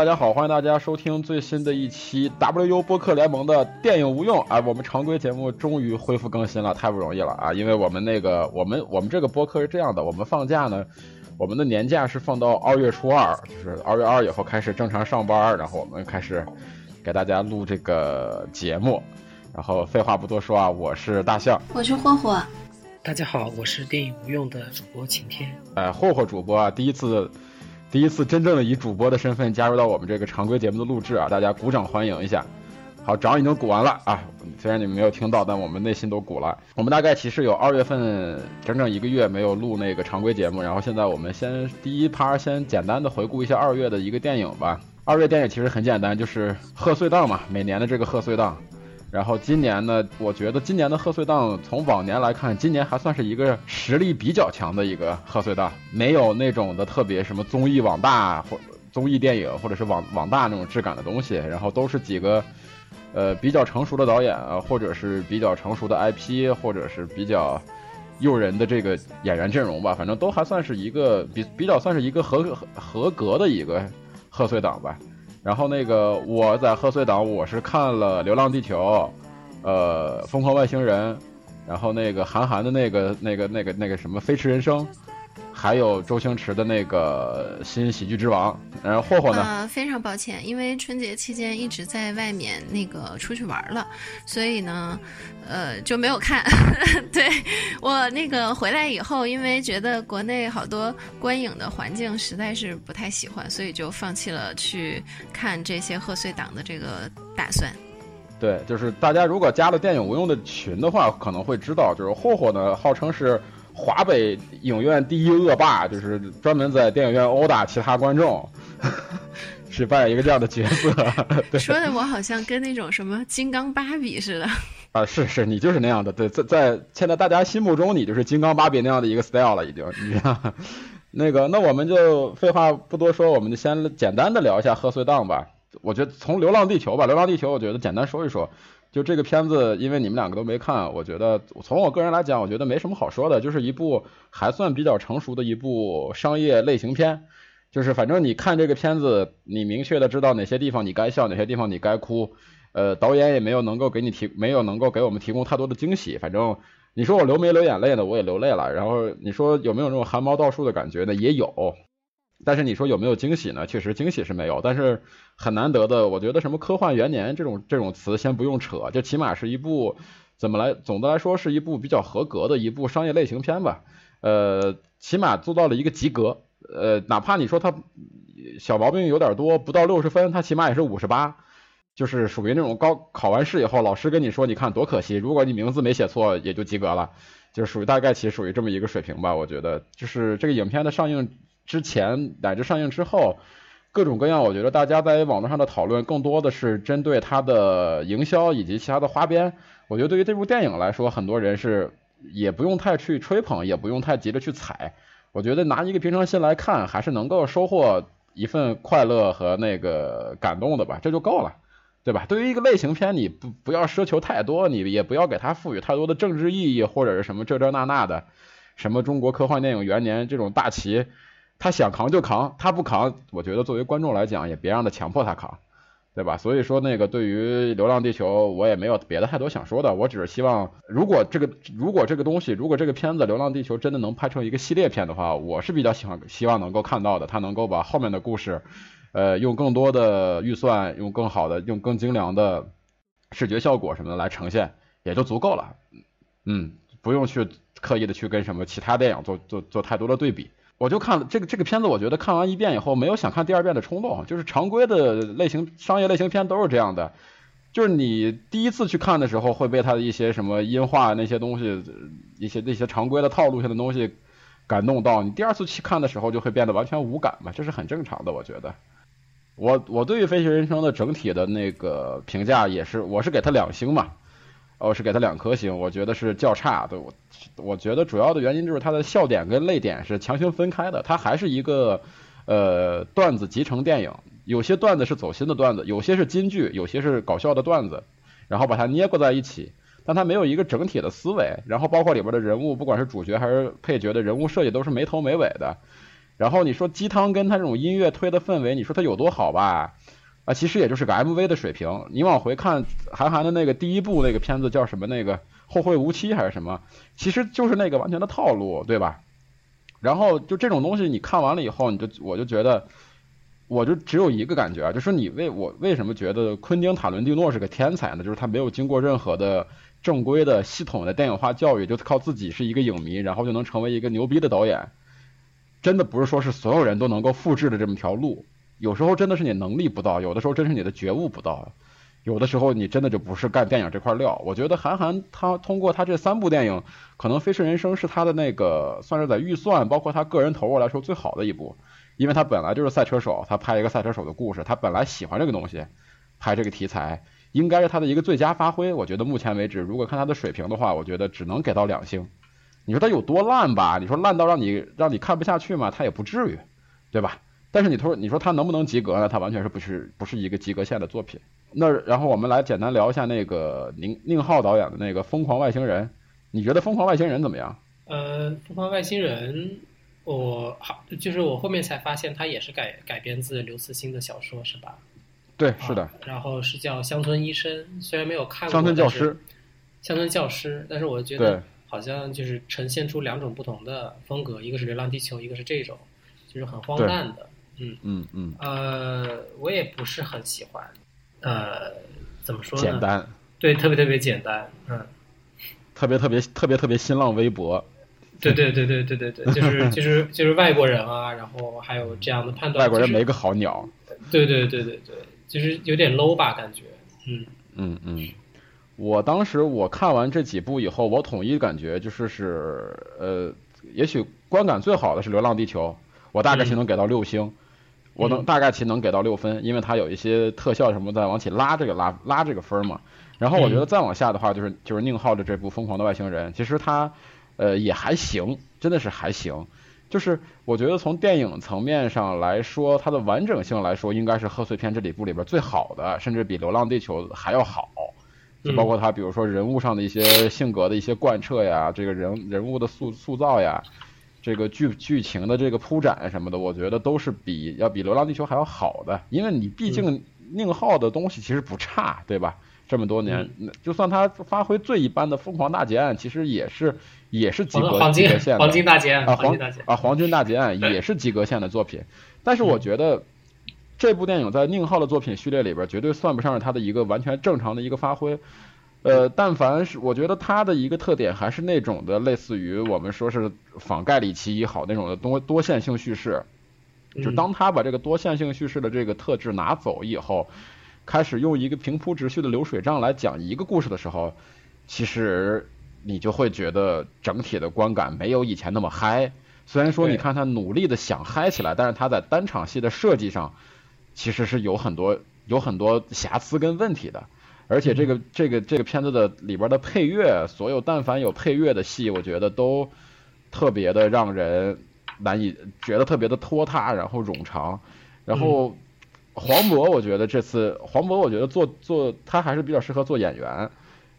大家好，欢迎大家收听最新的一期 WU 播客联盟的电影无用啊！我们常规节目终于恢复更新了，太不容易了啊！因为我们那个，我们我们这个播客是这样的，我们放假呢，我们的年假是放到二月初二，就是二月二以后开始正常上班，然后我们开始给大家录这个节目。然后废话不多说啊，我是大象，我是霍霍。大家好，我是电影无用的主播晴天。哎，霍霍主播啊，第一次。第一次真正的以主播的身份加入到我们这个常规节目的录制啊，大家鼓掌欢迎一下。好，掌已经鼓完了啊，虽然你们没有听到，但我们内心都鼓了。我们大概其实有二月份整整一个月没有录那个常规节目，然后现在我们先第一趴先简单的回顾一下二月的一个电影吧。二月电影其实很简单，就是贺岁档嘛，每年的这个贺岁档。然后今年呢，我觉得今年的贺岁档从往年来看，今年还算是一个实力比较强的一个贺岁档，没有那种的特别什么综艺网大或综艺电影或者是网网大那种质感的东西，然后都是几个，呃比较成熟的导演啊，或者是比较成熟的 IP，或者是比较诱人的这个演员阵容吧，反正都还算是一个比比较算是一个合合合格的一个贺岁档吧。然后那个我在贺岁档我是看了《流浪地球》，呃，《疯狂外星人》，然后那个韩寒的那个那个那个那个什么《飞驰人生》。还有周星驰的那个新喜剧之王，然后霍霍呢？呃，非常抱歉，因为春节期间一直在外面那个出去玩了，所以呢，呃，就没有看。对我那个回来以后，因为觉得国内好多观影的环境实在是不太喜欢，所以就放弃了去看这些贺岁档的这个打算。对，就是大家如果加了电影无用的群的话，可能会知道，就是霍霍呢，号称是。华北影院第一恶霸，就是专门在电影院殴打其他观众，是扮演一个这样的角色。说的我好像跟那种什么金刚芭比似的。啊，是是，你就是那样的。对，在在现在大家心目中，你就是金刚芭比那样的一个 style 了，已经。你 那个，那我们就废话不多说，我们就先简单的聊一下贺岁档吧。我觉得从《流浪地球》吧，《流浪地球》，我觉得简单说一说。就这个片子，因为你们两个都没看，我觉得从我个人来讲，我觉得没什么好说的，就是一部还算比较成熟的一部商业类型片。就是反正你看这个片子，你明确的知道哪些地方你该笑，哪些地方你该哭。呃，导演也没有能够给你提，没有能够给我们提供太多的惊喜。反正你说我流没流眼泪呢？我也流泪了。然后你说有没有那种汗毛倒竖的感觉呢？也有。但是你说有没有惊喜呢？确实惊喜是没有，但是很难得的，我觉得什么科幻元年这种这种词先不用扯，就起码是一部怎么来，总的来说是一部比较合格的一部商业类型片吧。呃，起码做到了一个及格。呃，哪怕你说它小毛病有点多，不到六十分，它起码也是五十八，就是属于那种高考完试以后，老师跟你说，你看多可惜，如果你名字没写错，也就及格了，就是属于大概其属于这么一个水平吧。我觉得就是这个影片的上映。之前乃至上映之后，各种各样，我觉得大家在网络上的讨论更多的是针对它的营销以及其他的花边。我觉得对于这部电影来说，很多人是也不用太去吹捧，也不用太急着去踩。我觉得拿一个平常心来看，还是能够收获一份快乐和那个感动的吧，这就够了，对吧？对于一个类型片，你不不要奢求太多，你也不要给它赋予太多的政治意义或者是什么这这那那的，什么中国科幻电影元年这种大旗。他想扛就扛，他不扛，我觉得作为观众来讲，也别让他强迫他扛，对吧？所以说那个对于《流浪地球》，我也没有别的太多想说的，我只是希望，如果这个如果这个东西，如果这个片子《流浪地球》真的能拍成一个系列片的话，我是比较喜欢希望能够看到的，他能够把后面的故事，呃，用更多的预算，用更好的，用更精良的视觉效果什么的来呈现，也就足够了。嗯，不用去刻意的去跟什么其他电影做做做太多的对比。我就看了这个这个片子，我觉得看完一遍以后没有想看第二遍的冲动。就是常规的类型商业类型片都是这样的，就是你第一次去看的时候会被它的一些什么音画那些东西，一些那些常规的套路性的东西感动到，你第二次去看的时候就会变得完全无感嘛，这是很正常的。我觉得，我我对于《飞行人生》的整体的那个评价也是，我是给他两星嘛。哦是给他两颗星，我觉得是较差。对我，我觉得主要的原因就是它的笑点跟泪点是强行分开的。它还是一个呃段子集成电影，有些段子是走心的段子，有些是金句，有些是搞笑的段子，然后把它捏过在一起。但它没有一个整体的思维，然后包括里边的人物，不管是主角还是配角的人物设计都是没头没尾的。然后你说鸡汤跟他这种音乐推的氛围，你说它有多好吧？啊，其实也就是个 MV 的水平。你往回看韩寒的那个第一部那个片子叫什么？那个后会无期还是什么？其实就是那个完全的套路，对吧？然后就这种东西，你看完了以后，你就我就觉得，我就只有一个感觉啊，就是你为我为什么觉得昆汀塔伦蒂诺是个天才呢？就是他没有经过任何的正规的系统的电影化教育，就靠自己是一个影迷，然后就能成为一个牛逼的导演。真的不是说是所有人都能够复制的这么条路，有时候真的是你能力不到，有的时候真是你的觉悟不到，有的时候你真的就不是干电影这块料。我觉得韩寒他通过他这三部电影，可能《飞驰人生》是他的那个算是在预算包括他个人投入来说最好的一部，因为他本来就是赛车手，他拍一个赛车手的故事，他本来喜欢这个东西，拍这个题材应该是他的一个最佳发挥。我觉得目前为止，如果看他的水平的话，我觉得只能给到两星。你说他有多烂吧？你说烂到让你让你看不下去吗？他也不至于，对吧？但是你说你说他能不能及格呢？他完全是不是不是一个及格线的作品。那然后我们来简单聊一下那个宁宁浩导演的那个《疯狂外星人》，你觉得《疯狂外星人》怎么样？呃，《疯狂外星人》，我好就是我后面才发现他也是改改编自刘慈欣的小说，是吧？对，是的。然后是叫《乡村医生》，虽然没有看过。乡村教师。乡村教师，但是我觉得。好像就是呈现出两种不同的风格，一个是《流浪地球》，一个是这种，就是很荒诞的。嗯嗯嗯。呃，我也不是很喜欢。呃，怎么说呢？简单。对，特别特别简单。嗯。特别特别特别特别新浪微博。对对对对对对对，就是就是就是外国人啊，然后还有这样的判断。外国人没个好鸟。对对对对对，就是有点 low 吧，感觉。嗯嗯嗯。我当时我看完这几部以后，我统一感觉就是是呃，也许观感最好的是《流浪地球》，我大概是能给到六星，我能大概其能给到六分，因为它有一些特效什么在往起拉这个拉拉这个分嘛。然后我觉得再往下的话，就是就是宁浩的这部《疯狂的外星人》，其实它呃也还行，真的是还行。就是我觉得从电影层面上来说，它的完整性来说，应该是贺岁片这几部里边最好的，甚至比《流浪地球》还要好。就包括他，比如说人物上的一些性格的一些贯彻呀，这个人人物的塑塑造呀，这个剧剧情的这个铺展什么的，我觉得都是比要比《流浪地球》还要好的。因为你毕竟宁浩的东西其实不差，对吧？这么多年，就算他发挥最一般的《疯狂大劫案》，其实也是也是及格线的。黄金大劫案啊，黄啊黄金大劫案也是及格线的作品。但是我觉得。这部电影在宁浩的作品序列里边，绝对算不上是他的一个完全正常的一个发挥。呃，但凡是我觉得他的一个特点，还是那种的类似于我们说是仿盖里奇也好那种的多多线性叙事。就当他把这个多线性叙事的这个特质拿走以后，开始用一个平铺直叙的流水账来讲一个故事的时候，其实你就会觉得整体的观感没有以前那么嗨。虽然说你看他努力的想嗨起来，但是他在单场戏的设计上。其实是有很多有很多瑕疵跟问题的，而且这个这个这个片子的里边的配乐，所有但凡有配乐的戏，我觉得都特别的让人难以觉得特别的拖沓，然后冗长。然后黄渤，我觉得这次黄渤，我觉得做做他还是比较适合做演员，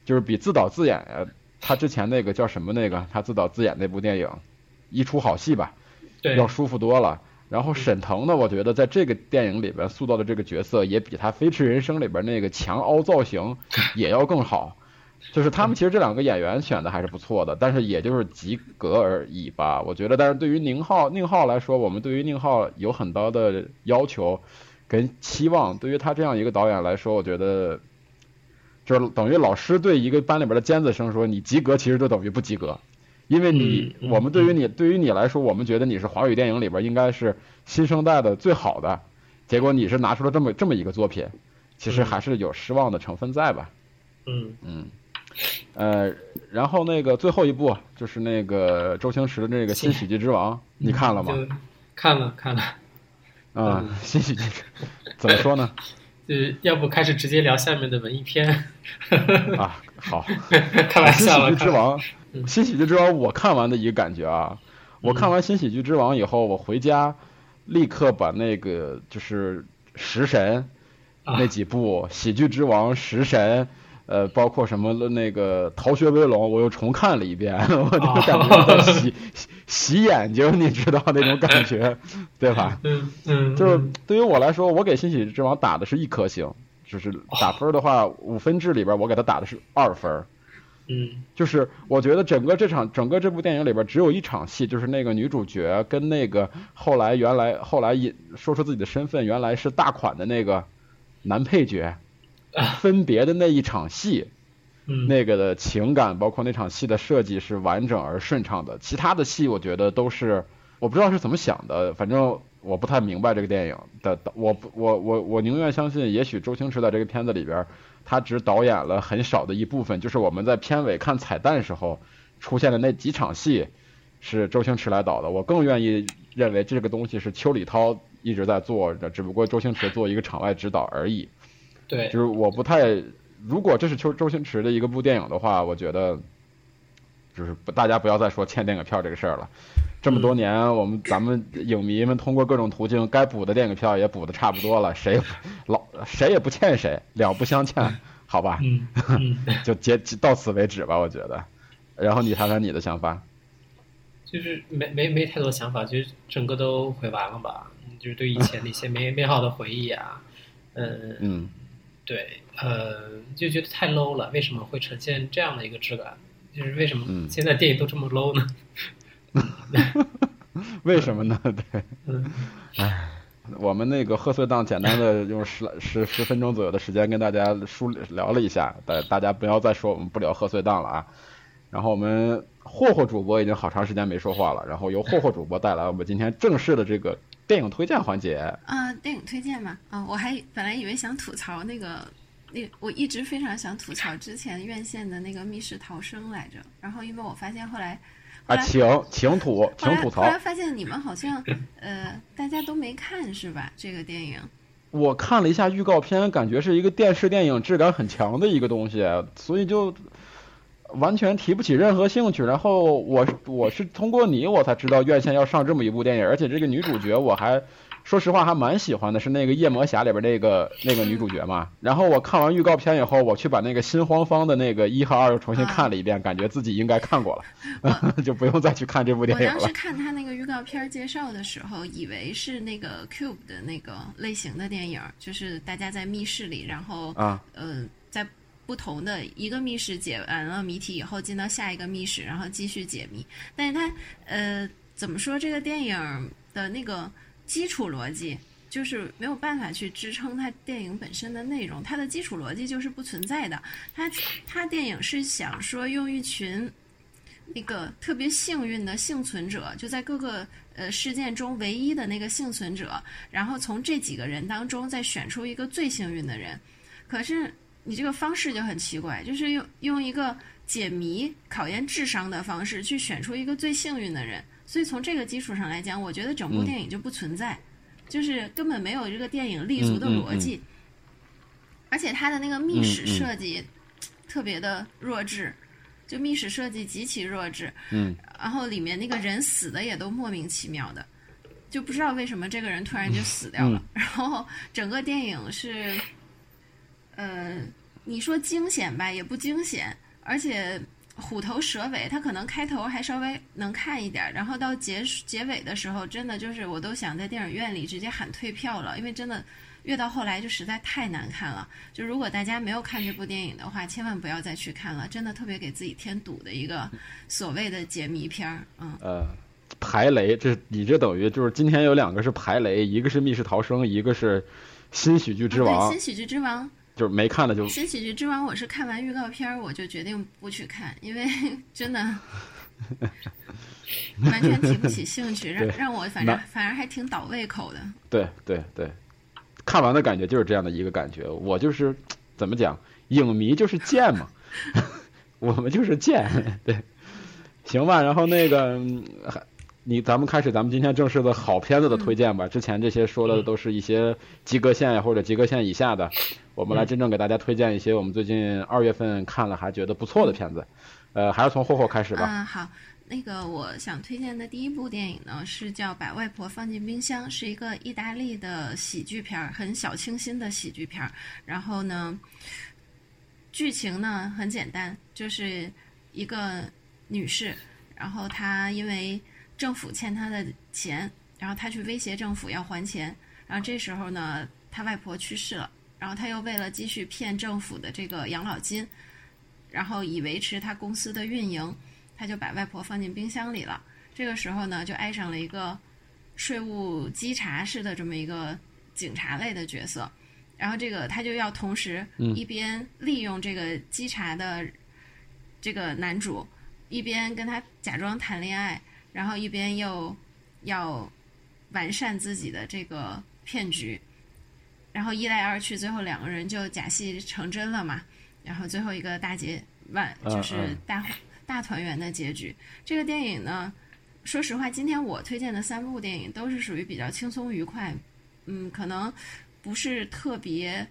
就是比自导自演，他之前那个叫什么那个，他自导自演那部电影一出好戏吧，要舒服多了。然后沈腾呢，我觉得在这个电影里边塑造的这个角色也比他《飞驰人生》里边那个强凹造型 也要更好，就是他们其实这两个演员选的还是不错的，但是也就是及格而已吧。我觉得，但是对于宁浩宁浩来说，我们对于宁浩有很多的要求跟期望。对于他这样一个导演来说，我觉得就是等于老师对一个班里边的尖子生说你及格，其实就等于不及格。因为你，我们对于你，对于你来说，我们觉得你是华语电影里边应该是新生代的最好的，结果你是拿出了这么这么一个作品，其实还是有失望的成分在吧？嗯嗯，呃，然后那个最后一部就是那个周星驰的那个《新喜剧之王》，你看了吗？看了看了。啊，新喜剧怎么说呢？就是要不开始直接聊下面的文艺片？啊，好，开玩笑了，新喜剧之王。新喜剧之王，我看完的一个感觉啊，我看完新喜剧之王以后，我回家立刻把那个就是食神那几部喜剧之王、食神呃，包括什么那个《逃学威龙》，我又重看了一遍，我就感觉在洗 洗眼睛，你知道那种感觉，对吧？嗯嗯。就是对于我来说，我给《新喜剧之王》打的是一颗星，就是打分的话，五分制里边我给他打的是二分。嗯。就是我觉得整个这场整个这部电影里边只有一场戏，就是那个女主角跟那个后来原来后来引说出自己的身份，原来是大款的那个男配角。分别的那一场戏，那个的情感，包括那场戏的设计是完整而顺畅的。其他的戏，我觉得都是我不知道是怎么想的，反正我不太明白这个电影的。我我我我宁愿相信，也许周星驰在这个片子里边，他只导演了很少的一部分，就是我们在片尾看彩蛋时候出现的那几场戏是周星驰来导的。我更愿意认为这个东西是邱礼涛一直在做的，只不过周星驰做一个场外指导而已。对，就是我不太，如果这是周周星驰的一个部电影的话，我觉得，就是不大家不要再说欠电影票这个事儿了。这么多年，我们咱们影迷们通过各种途径，该补的电影票也补的差不多了，谁老谁也不欠谁，两不相欠，好吧？嗯，就结到此为止吧，我觉得。然后你谈谈你的想法。就是没没没太多想法，就是整个都回完了吧？就是对以前那些美美好的回忆啊，嗯嗯。对，呃，就觉得太 low 了。为什么会呈现这样的一个质感？就是为什么现在电影都这么 low 呢？为什么呢？对，唉，我们那个贺岁档简单的用十 十十分钟左右的时间跟大家梳理聊了一下，大大家不要再说我们不聊贺岁档了啊。然后我们霍霍主播已经好长时间没说话了，然后由霍霍主播带来我们今天正式的这个。电影推荐环节啊，电影推荐嘛啊，我还本来以为想吐槽那个那，我一直非常想吐槽之前院线的那个《密室逃生》来着，然后因为我发现后来啊，请请吐，请吐槽。后来发现你们好像呃，大家都没看是吧？这个电影我看了一下预告片，感觉是一个电视电影质感很强的一个东西，所以就。完全提不起任何兴趣，然后我我是通过你我才知道院线要上这么一部电影，而且这个女主角我还说实话还蛮喜欢的，是那个夜魔侠里边那个那个女主角嘛。然后我看完预告片以后，我去把那个新荒方的那个一和二又重新看了一遍，感觉自己应该看过了，就不用再去看这部电影了。我当时看他那个预告片介绍的时候，以为是那个 Cube 的那个类型的电影，就是大家在密室里，然后啊呃在。不同的一个密室解完了谜题以后，进到下一个密室，然后继续解谜。但是它，呃，怎么说？这个电影的那个基础逻辑就是没有办法去支撑它电影本身的内容。它的基础逻辑就是不存在的。它，它电影是想说用一群那个特别幸运的幸存者，就在各个呃事件中唯一的那个幸存者，然后从这几个人当中再选出一个最幸运的人。可是。你这个方式就很奇怪，就是用用一个解谜、考验智商的方式去选出一个最幸运的人，所以从这个基础上来讲，我觉得整部电影就不存在，就是根本没有这个电影立足的逻辑，而且它的那个密室设计特别的弱智，就密室设计极其弱智，嗯，然后里面那个人死的也都莫名其妙的，就不知道为什么这个人突然就死掉了，然后整个电影是。呃，你说惊险吧，也不惊险，而且虎头蛇尾。它可能开头还稍微能看一点，然后到结结尾的时候，真的就是我都想在电影院里直接喊退票了，因为真的越到后来就实在太难看了。就如果大家没有看这部电影的话，千万不要再去看了，真的特别给自己添堵的一个所谓的解谜片儿。嗯，呃，排雷，这你这等于就是今天有两个是排雷，一个是密室逃生，一个是新喜剧之王。新喜剧之王。就是没看的就。新喜剧之王，我是看完预告片我就决定不去看，因为 真的 完全提不起兴趣，让让我反正反而还挺倒胃口的。对对对，看完的感觉就是这样的一个感觉。我就是怎么讲，影迷就是贱嘛，我们就是贱，对，行吧。然后那个还。你咱们开始咱们今天正式的好片子的推荐吧。之前这些说的都是一些及格线呀或者及格线以下的，我们来真正给大家推荐一些我们最近二月份看了还觉得不错的片子。呃，还是从霍霍开始吧。嗯，好，那个我想推荐的第一部电影呢是叫《把外婆放进冰箱》，是一个意大利的喜剧片，很小清新的喜剧片。然后呢。剧情呢很简单，就是一个女士，然后她因为政府欠她的钱，然后她去威胁政府要还钱，然后这时候呢，她外婆去世了，然后他又为了继续骗政府的这个养老金，然后以维持他公司的运营，他就把外婆放进冰箱里了。这个时候呢，就爱上了一个税务稽查式的这么一个警察类的角色。然后这个他就要同时一边利用这个稽查的这个男主，一边跟他假装谈恋爱，然后一边又要完善自己的这个骗局，然后一来二去，最后两个人就假戏成真了嘛。然后最后一个大结万就是大大团圆的结局。这个电影呢，说实话，今天我推荐的三部电影都是属于比较轻松愉快，嗯，可能。不是特别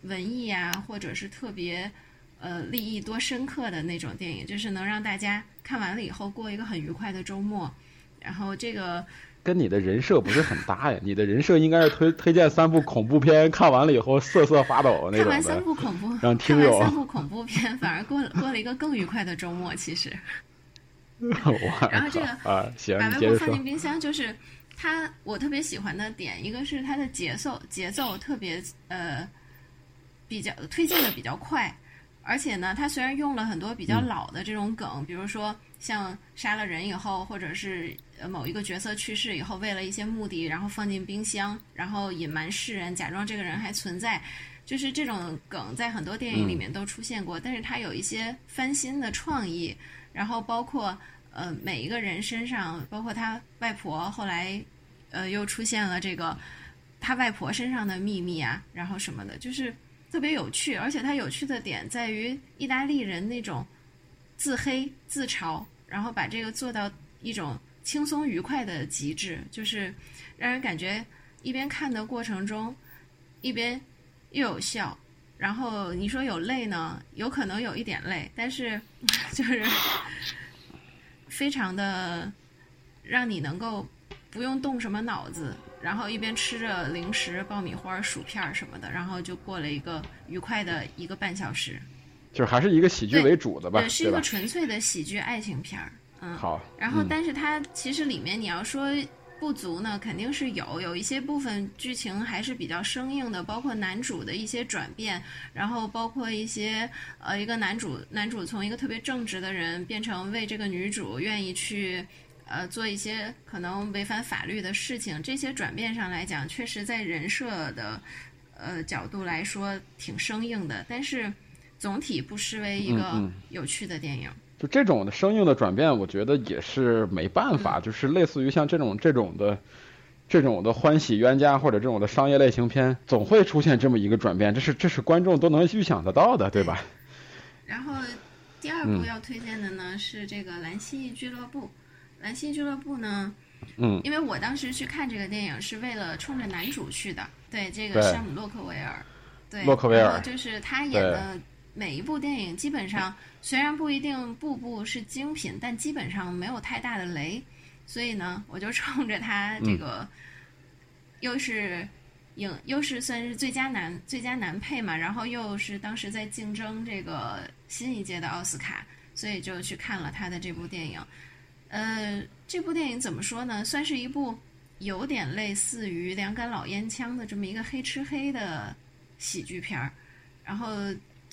文艺啊，或者是特别呃立意多深刻的那种电影，就是能让大家看完了以后过一个很愉快的周末。然后这个跟你的人设不是很搭呀，你的人设应该是推推荐三部恐怖片，看完了以后瑟瑟发抖那种看完三部恐怖，让听友三部恐怖片，反而过过了一个更愉快的周末。其实，然后这个啊，行，把外婆放进冰箱就是。它我特别喜欢的点，一个是它的节奏，节奏特别呃比较推进的比较快，而且呢，它虽然用了很多比较老的这种梗，比如说像杀了人以后，或者是某一个角色去世以后，为了一些目的，然后放进冰箱，然后隐瞒世人，假装这个人还存在，就是这种梗在很多电影里面都出现过，但是它有一些翻新的创意，然后包括。呃，每一个人身上，包括他外婆，后来，呃，又出现了这个他外婆身上的秘密啊，然后什么的，就是特别有趣。而且它有趣的点在于意大利人那种自黑自嘲，然后把这个做到一种轻松愉快的极致，就是让人感觉一边看的过程中，一边又有笑。然后你说有泪呢，有可能有一点泪，但是 就是。非常的让你能够不用动什么脑子，然后一边吃着零食、爆米花、薯片什么的，然后就过了一个愉快的一个半小时。就是还是一个喜剧为主的吧？对，是一个纯粹的喜剧爱情片儿。嗯，好。然后，但是它其实里面你要说。不足呢，肯定是有，有一些部分剧情还是比较生硬的，包括男主的一些转变，然后包括一些呃，一个男主，男主从一个特别正直的人变成为这个女主愿意去呃做一些可能违反法律的事情，这些转变上来讲，确实在人设的呃角度来说挺生硬的，但是总体不失为一个有趣的电影。就这种的生硬的转变，我觉得也是没办法。就是类似于像这种这种的，这种的欢喜冤家或者这种的商业类型片，总会出现这么一个转变，这是这是观众都能预想得到的，对吧？然后第二部要推荐的呢是这个《蓝蜥蜴俱乐部》。《蓝蜥蜴俱乐部》呢，嗯，因为我当时去看这个电影是为了冲着男主去的，对这个山姆洛克维尔，对，洛克维尔就是他演的。每一部电影基本上虽然不一定步步是精品，但基本上没有太大的雷，所以呢，我就冲着他这个，又是影，又是算是最佳男最佳男配嘛，然后又是当时在竞争这个新一届的奥斯卡，所以就去看了他的这部电影。呃，这部电影怎么说呢？算是一部有点类似于《两杆老烟枪》的这么一个黑吃黑的喜剧片儿，然后。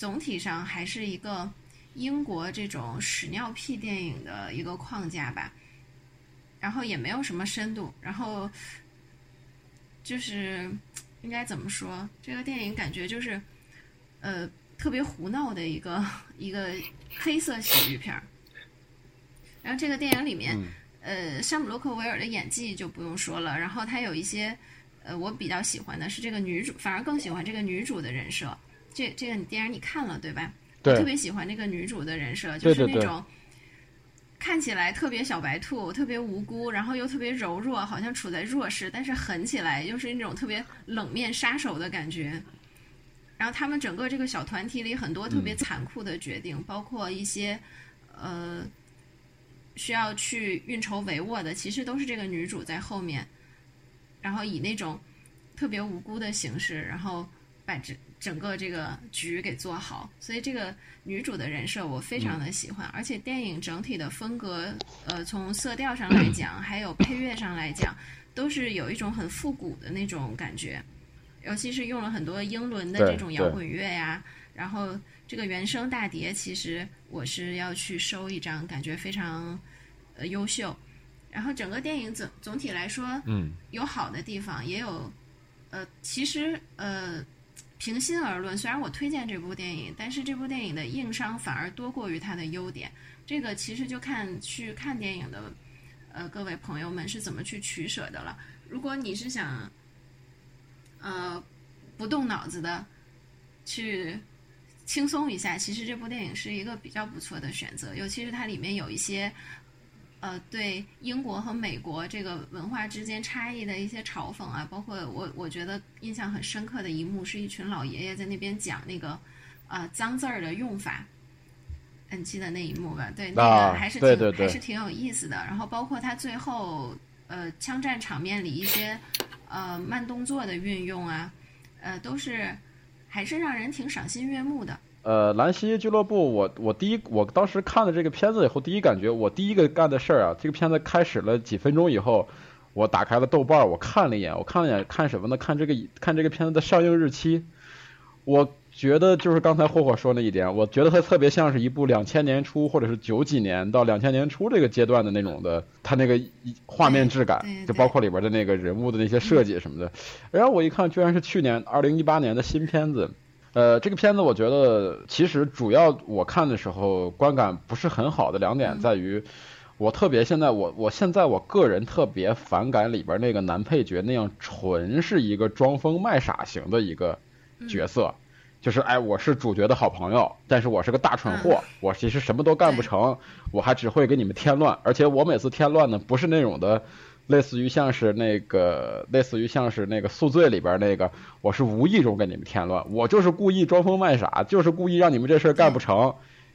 总体上还是一个英国这种屎尿屁电影的一个框架吧，然后也没有什么深度，然后就是应该怎么说？这个电影感觉就是呃特别胡闹的一个一个黑色喜剧片儿。然后这个电影里面，呃，山姆洛克维尔的演技就不用说了，然后他有一些呃我比较喜欢的是这个女主，反而更喜欢这个女主的人设。这这个电影你看了对吧？对，特别喜欢那个女主的人设，就是那种看起来特别小白兔，特别无辜，然后又特别柔弱，好像处在弱势，但是狠起来又是那种特别冷面杀手的感觉。然后他们整个这个小团体里很多特别残酷的决定，包括一些呃需要去运筹帷幄的，其实都是这个女主在后面，然后以那种特别无辜的形式，然后。把整整个这个局给做好。所以这个女主的人设我非常的喜欢，而且电影整体的风格，呃，从色调上来讲，还有配乐上来讲，都是有一种很复古的那种感觉。尤其是用了很多英伦的这种摇滚乐呀，然后这个原声大碟，其实我是要去收一张，感觉非常呃优秀。然后整个电影总总体来说，嗯，有好的地方，也有呃，其实呃，平心而论，虽然我推荐这部电影，但是这部电影的硬伤反而多过于它的优点。这个其实就看去看电影的呃各位朋友们是怎么去取舍的了。如果你是想。呃，不动脑子的去轻松一下，其实这部电影是一个比较不错的选择。尤其是它里面有一些呃，对英国和美国这个文化之间差异的一些嘲讽啊，包括我我觉得印象很深刻的一幕，是一群老爷爷在那边讲那个啊脏字儿的用法。你记得那一幕吧？对，那个还是挺还是挺有意思的。然后包括他最后呃枪战场面里一些。呃，慢动作的运用啊，呃，都是还是让人挺赏心悦目的。呃，兰溪俱乐部，我我第一，我当时看了这个片子以后，第一感觉，我第一个干的事儿啊，这个片子开始了几分钟以后，我打开了豆瓣，我看了一眼，我看了一眼，看什么呢？看这个看这个片子的上映日期，我。觉得就是刚才霍霍说那一点，我觉得它特别像是一部两千年初或者是九几年到两千年初这个阶段的那种的，它那个画面质感，就包括里边的那个人物的那些设计什么的。然后我一看，居然是去年二零一八年的新片子。呃，这个片子我觉得其实主要我看的时候观感不是很好的两点在于，我特别现在我我现在我个人特别反感里边那个男配角那样纯是一个装疯卖傻型的一个角色。就是哎，我是主角的好朋友，但是我是个大蠢货，我其实什么都干不成，我还只会给你们添乱，而且我每次添乱呢，不是那种的，类似于像是那个，类似于像是那个宿醉里边那个，我是无意中给你们添乱，我就是故意装疯卖傻，就是故意让你们这事儿干不成，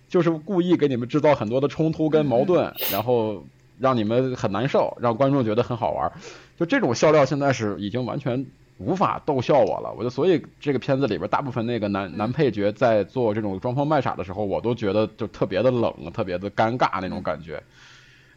就是故意给你们制造很多的冲突跟矛盾，然后让你们很难受，让观众觉得很好玩，就这种笑料现在是已经完全。无法逗笑我了，我就所以这个片子里边大部分那个男男配角在做这种装疯卖傻的时候，我都觉得就特别的冷，特别的尴尬那种感觉。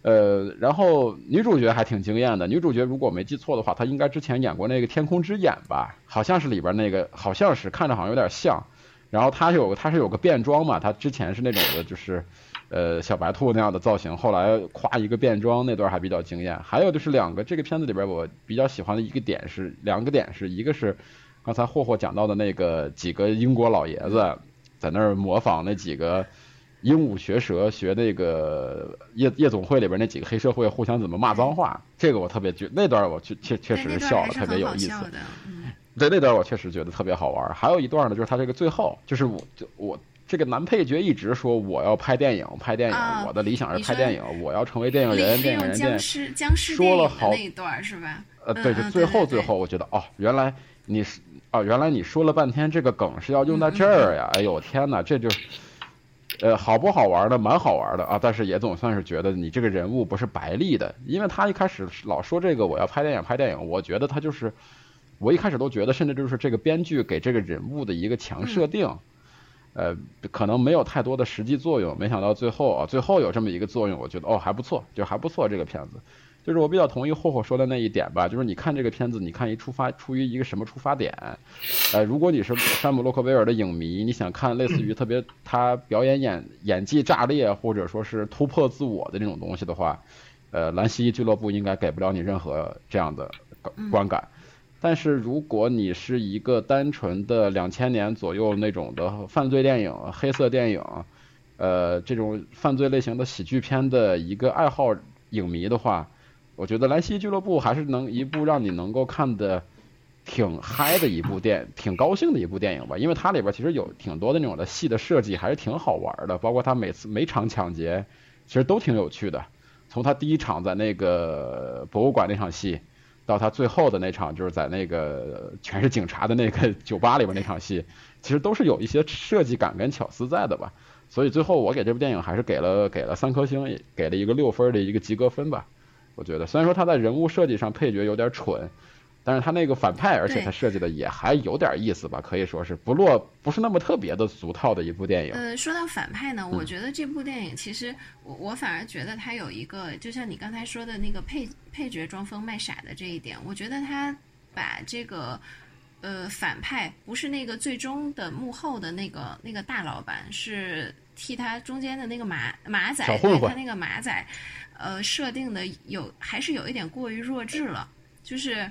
呃，然后女主角还挺惊艳的，女主角如果没记错的话，她应该之前演过那个《天空之眼》吧？好像是里边那个，好像是看着好像有点像。然后她有她是有个变装嘛，她之前是那种的就是。呃，小白兔那样的造型，后来夸一个变装那段还比较惊艳。还有就是两个，这个片子里边我比较喜欢的一个点是，两个点是一个是刚才霍霍讲到的那个几个英国老爷子在那儿模仿那几个鹦鹉学舌，学那个夜夜总会里边那几个黑社会互相怎么骂脏话。这个我特别觉那段我确确确实是笑了，特别有意思。对那段我确实觉得特别好玩。还有一段呢，就是他这个最后，就是我就我。这个男配角一直说我要拍电影，拍电影，我的理想是拍电影，我要成为电影人，电影人。僵尸僵尸说了好那一段是吧？呃，对，就最后最后，我觉得哦，原来你是哦，原来你说了半天这个梗是要用在这儿呀！哎呦天哪，这就呃好不好玩的，蛮好玩的啊！但是也总算是觉得你这个人物不是白立的，因为他一开始老说这个我要拍电影，拍电影，我觉得他就是我一开始都觉得，甚至就是这个编剧给这个人物的一个强设定。呃，可能没有太多的实际作用，没想到最后啊，最后有这么一个作用，我觉得哦还不错，就还不错这个片子，就是我比较同意霍霍说的那一点吧，就是你看这个片子，你看一出发出于一个什么出发点，呃，如果你是山姆洛克威尔的影迷，你想看类似于特别他表演演演技炸裂或者说是突破自我的这种东西的话，呃，兰西俱乐部应该给不了你任何这样的观感。但是如果你是一个单纯的两千年左右那种的犯罪电影、黑色电影，呃，这种犯罪类型的喜剧片的一个爱好影迷的话，我觉得《莱西俱乐部》还是能一部让你能够看的挺嗨的一部电，挺高兴的一部电影吧。因为它里边其实有挺多的那种的戏的设计，还是挺好玩的。包括它每次每场抢劫，其实都挺有趣的。从他第一场在那个博物馆那场戏。到他最后的那场，就是在那个全是警察的那个 酒吧里边那场戏，其实都是有一些设计感跟巧思在的吧。所以最后我给这部电影还是给了给了三颗星，给了一个六分的一个及格分吧。我觉得虽然说他在人物设计上配角有点蠢，但是他那个反派，而且他设计的也还有点意思吧，可以说是不落不是那么特别的俗套的一部电影。呃，说到反派呢，我觉得这部电影其实我我反而觉得他有一个，就像你刚才说的那个配配角装疯卖傻的这一点，我觉得他把这个呃反派不是那个最终的幕后的那个那个大老板，是替他中间的那个马马仔，他那个马仔，呃，设定的有还是有一点过于弱智了，就是。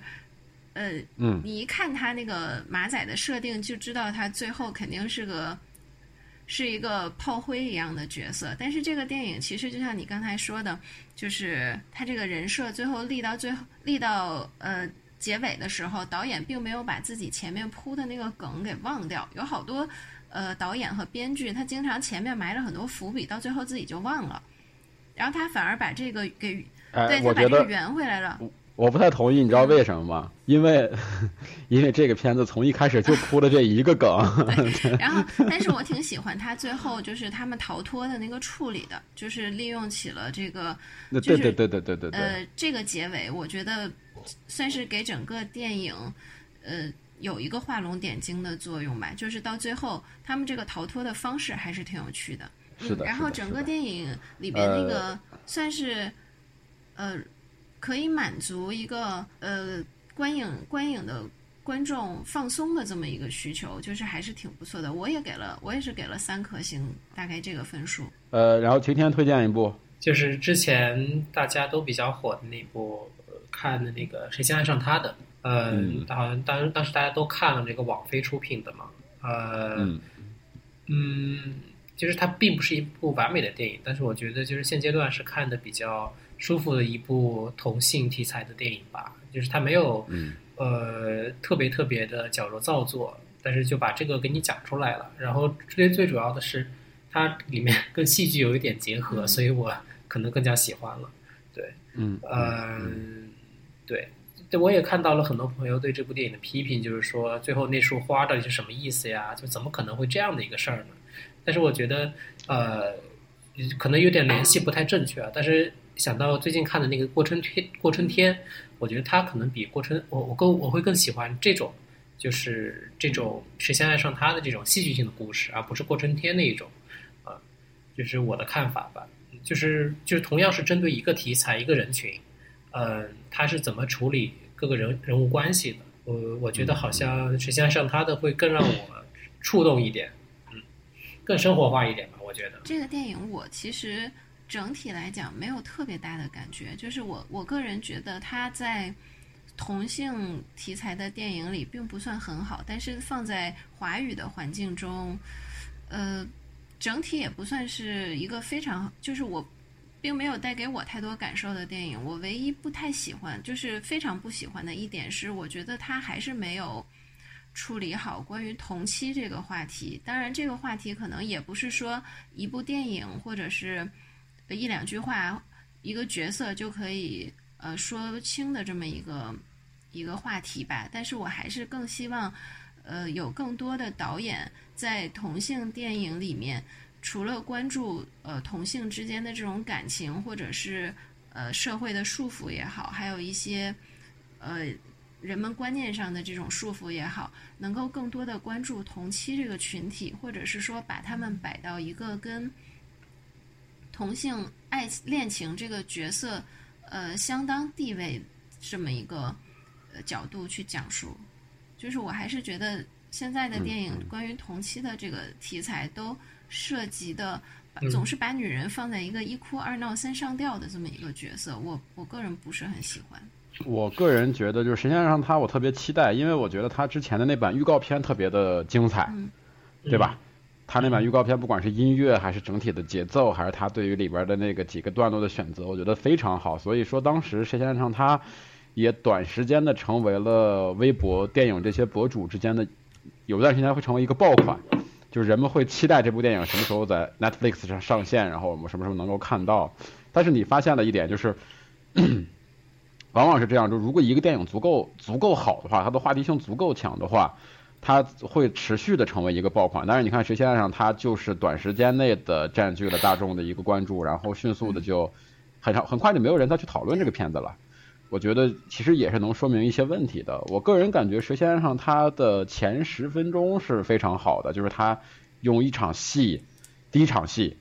呃，嗯，你一看他那个马仔的设定，就知道他最后肯定是个是一个炮灰一样的角色。但是这个电影其实就像你刚才说的，就是他这个人设最后立到最后立到呃结尾的时候，导演并没有把自己前面铺的那个梗给忘掉。有好多呃导演和编剧，他经常前面埋了很多伏笔，到最后自己就忘了，然后他反而把这个给对他把这个圆回来了。我不太同意，你知道为什么吗？因为，因为这个片子从一开始就铺了这一个梗。然后，但是我挺喜欢他最后就是他们逃脱的那个处理的，就是利用起了这个，对对对对对对对。呃，这个结尾我觉得算是给整个电影，呃，有一个画龙点睛的作用吧。就是到最后，他们这个逃脱的方式还是挺有趣的。是的。然后整个电影里边那个算是，呃。可以满足一个呃观影观影的观众放松的这么一个需求，就是还是挺不错的。我也给了，我也是给了三颗星，大概这个分数。呃，然后晴天推荐一部，就是之前大家都比较火的那部看的那个《谁先爱上他的》。嗯，好像当当时大家都看了那个网飞出品的嘛。呃，嗯，就是它并不是一部完美的电影，但是我觉得就是现阶段是看的比较。舒服的一部同性题材的电影吧，就是它没有，呃，特别特别的矫揉造作，但是就把这个给你讲出来了。然后最最主要的是，它里面跟戏剧有一点结合，所以我可能更加喜欢了。对，嗯，呃，对，我也看到了很多朋友对这部电影的批评，就是说最后那束花到底是什么意思呀？就怎么可能会这样的一个事儿呢？但是我觉得，呃，可能有点联系不太正确啊，但是。想到最近看的那个《过春天》，过春天，我觉得他可能比过春，我我更我会更喜欢这种，就是这种谁先爱上他的这种戏剧性的故事，而不是过春天那一种，啊，就是我的看法吧。就是就是同样是针对一个题材一个人群，嗯，他是怎么处理各个人人物关系的？我我觉得好像谁先爱上他的会更让我触动一点，嗯，更生活化一点吧。我觉得这个电影我其实。整体来讲没有特别大的感觉，就是我我个人觉得它在同性题材的电影里并不算很好，但是放在华语的环境中，呃，整体也不算是一个非常，就是我并没有带给我太多感受的电影。我唯一不太喜欢，就是非常不喜欢的一点是，我觉得它还是没有处理好关于同期这个话题。当然，这个话题可能也不是说一部电影或者是。一两句话，一个角色就可以呃说清的这么一个一个话题吧。但是我还是更希望，呃，有更多的导演在同性电影里面，除了关注呃同性之间的这种感情，或者是呃社会的束缚也好，还有一些呃人们观念上的这种束缚也好，能够更多的关注同期这个群体，或者是说把他们摆到一个跟。同性爱恋情这个角色，呃，相当地位这么一个呃角度去讲述，就是我还是觉得现在的电影关于同期的这个题材都涉及的，总是把女人放在一个一哭二闹三上吊的这么一个角色，我我个人不是很喜欢。我个人觉得，就是实际上他我特别期待，因为我觉得他之前的那版预告片特别的精彩，对吧？他那版预告片，不管是音乐还是整体的节奏，还是他对于里边的那个几个段落的选择，我觉得非常好。所以说，当时谁先上，他也短时间的成为了微博电影这些博主之间的，有段时间会成为一个爆款，就是人们会期待这部电影什么时候在 Netflix 上上线，然后我们什么时候能够看到。但是你发现了一点，就是往往是这样，就如果一个电影足够足够好的话，它的话题性足够强的话。它会持续的成为一个爆款，但是你看《谁先爱上他》就是短时间内的占据了大众的一个关注，然后迅速的就很长很快就没有人再去讨论这个片子了。我觉得其实也是能说明一些问题的。我个人感觉《蛇先生》他的前十分钟是非常好的，就是他用一场戏，第一场戏。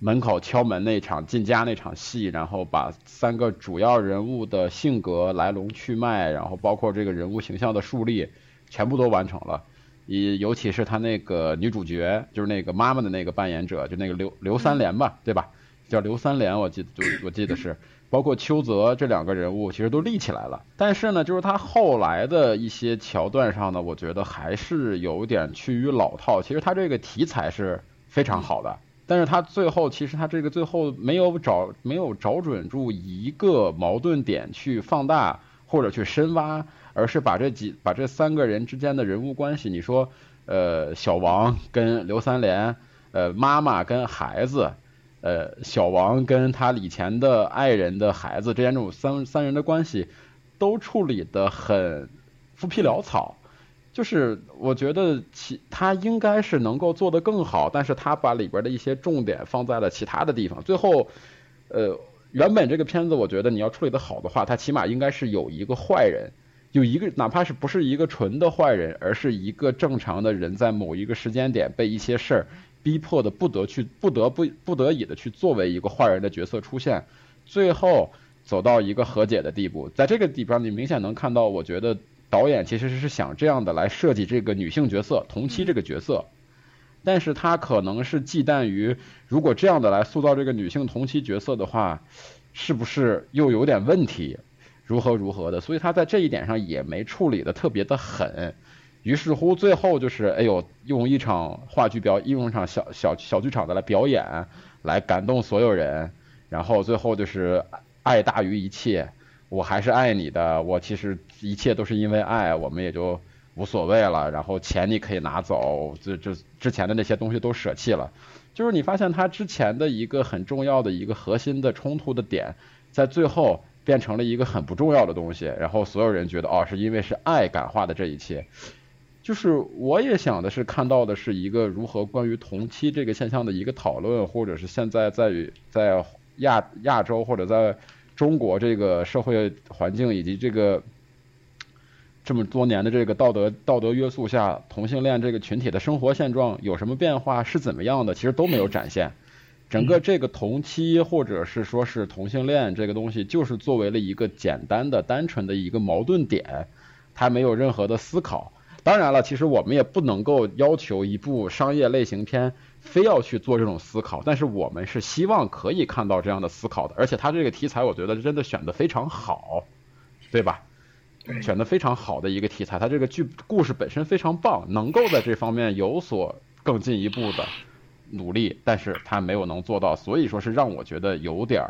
门口敲门那场进家那场戏，然后把三个主要人物的性格来龙去脉，然后包括这个人物形象的树立，全部都完成了。以尤其是他那个女主角，就是那个妈妈的那个扮演者，就那个刘刘三连吧，对吧？叫刘三连，我记就我记得是，包括邱泽这两个人物其实都立起来了。但是呢，就是他后来的一些桥段上呢，我觉得还是有点趋于老套。其实他这个题材是非常好的。但是他最后其实他这个最后没有找没有找准住一个矛盾点去放大或者去深挖，而是把这几把这三个人之间的人物关系，你说呃小王跟刘三连，呃妈妈跟孩子，呃小王跟他以前的爱人的孩子之间这种三三人的关系，都处理的很浮皮潦草。就是我觉得其他应该是能够做得更好，但是他把里边的一些重点放在了其他的地方。最后，呃，原本这个片子我觉得你要处理的好的话，他起码应该是有一个坏人，有一个哪怕是不是一个纯的坏人，而是一个正常的人，在某一个时间点被一些事儿逼迫的不得去不得不不得已的去作为一个坏人的角色出现，最后走到一个和解的地步。在这个地方，你明显能看到，我觉得。导演其实是想这样的来设计这个女性角色同期这个角色，但是他可能是忌惮于如果这样的来塑造这个女性同期角色的话，是不是又有点问题？如何如何的？所以他在这一点上也没处理的特别的狠。于是乎最后就是哎呦，用一场话剧表，用一场小小小剧场的来表演，来感动所有人，然后最后就是爱大于一切。我还是爱你的，我其实一切都是因为爱，我们也就无所谓了。然后钱你可以拿走，这这之前的那些东西都舍弃了。就是你发现他之前的一个很重要的一个核心的冲突的点，在最后变成了一个很不重要的东西。然后所有人觉得哦，是因为是爱感化的这一切。就是我也想的是看到的是一个如何关于同期这个现象的一个讨论，或者是现在在于在亚亚洲或者在。中国这个社会环境以及这个这么多年的这个道德道德约束下，同性恋这个群体的生活现状有什么变化是怎么样的？其实都没有展现。整个这个同期或者是说是同性恋这个东西，就是作为了一个简单的、单纯的一个矛盾点，它没有任何的思考。当然了，其实我们也不能够要求一部商业类型片。非要去做这种思考，但是我们是希望可以看到这样的思考的，而且他这个题材，我觉得真的选的非常好，对吧？选的非常好的一个题材，他这个剧故事本身非常棒，能够在这方面有所更进一步的努力，但是他没有能做到，所以说是让我觉得有点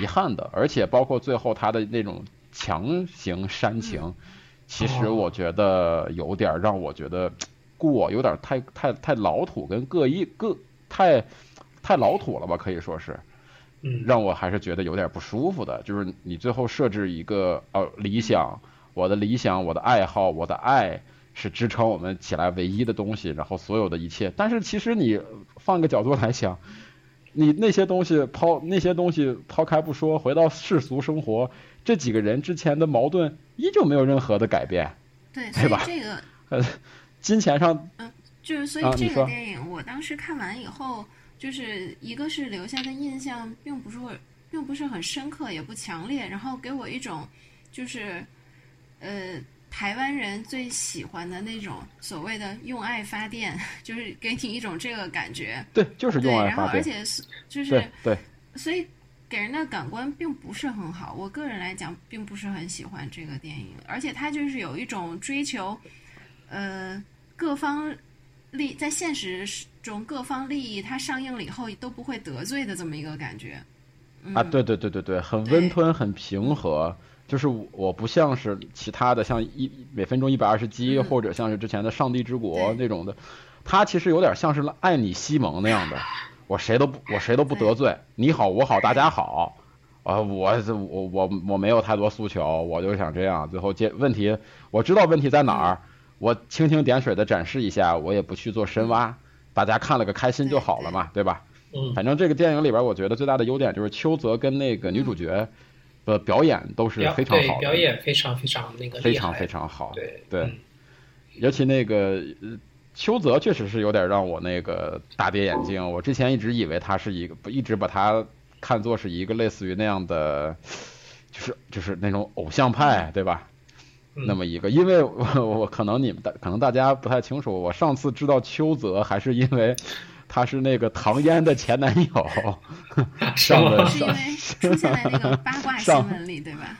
遗憾的，而且包括最后他的那种强行煽情，其实我觉得有点让我觉得。过有点太太太老土，跟各一各太太老土了吧，可以说是，让我还是觉得有点不舒服的。就是你最后设置一个呃理想，我的理想，我的爱好，我的爱是支撑我们起来唯一的东西，然后所有的一切。但是其实你换个角度来想，你那些东西抛那些东西抛开不说，回到世俗生活，这几个人之前的矛盾依旧没有任何的改变，对对吧？这个呃。金钱上，嗯，就是所以这个电影我当时看完以后，就是一个是留下的印象并不是并不是很深刻，也不强烈，然后给我一种就是，呃，台湾人最喜欢的那种所谓的用爱发电，就是给你一种这个感觉。对，就是用爱发电。然后而且是就是对，所以给人的感官并不是很好。我个人来讲，并不是很喜欢这个电影，而且它就是有一种追求。呃，各方利在现实中各方利益，它上映了以后都不会得罪的这么一个感觉。啊，对对对对对，很温吞，很平和。就是我不像是其他的，像一每分钟一百二十集，或者像是之前的《上帝之国》那种的，它其实有点像是爱你西蒙那样的。我谁都不我谁都不得罪，你好我好大家好。啊，我我我我没有太多诉求，我就想这样。最后解问题，我知道问题在哪儿。我蜻蜓点水的展示一下，我也不去做深挖，大家看了个开心就好了嘛，对吧？嗯，反正这个电影里边，我觉得最大的优点就是邱泽跟那个女主角，的表演都是非常好的，表演非常非常那个非常非常好，对对，尤其那个邱泽确实是有点让我那个大跌眼镜。我之前一直以为他是一个，一直把他看作是一个类似于那样的，就是就是那种偶像派，对吧？那么一个，因为我 我可能你们大可能大家不太清楚，我上次知道邱泽还是因为他是那个唐嫣的前男友，上的是因为出现在那个八卦 新闻里，对吧？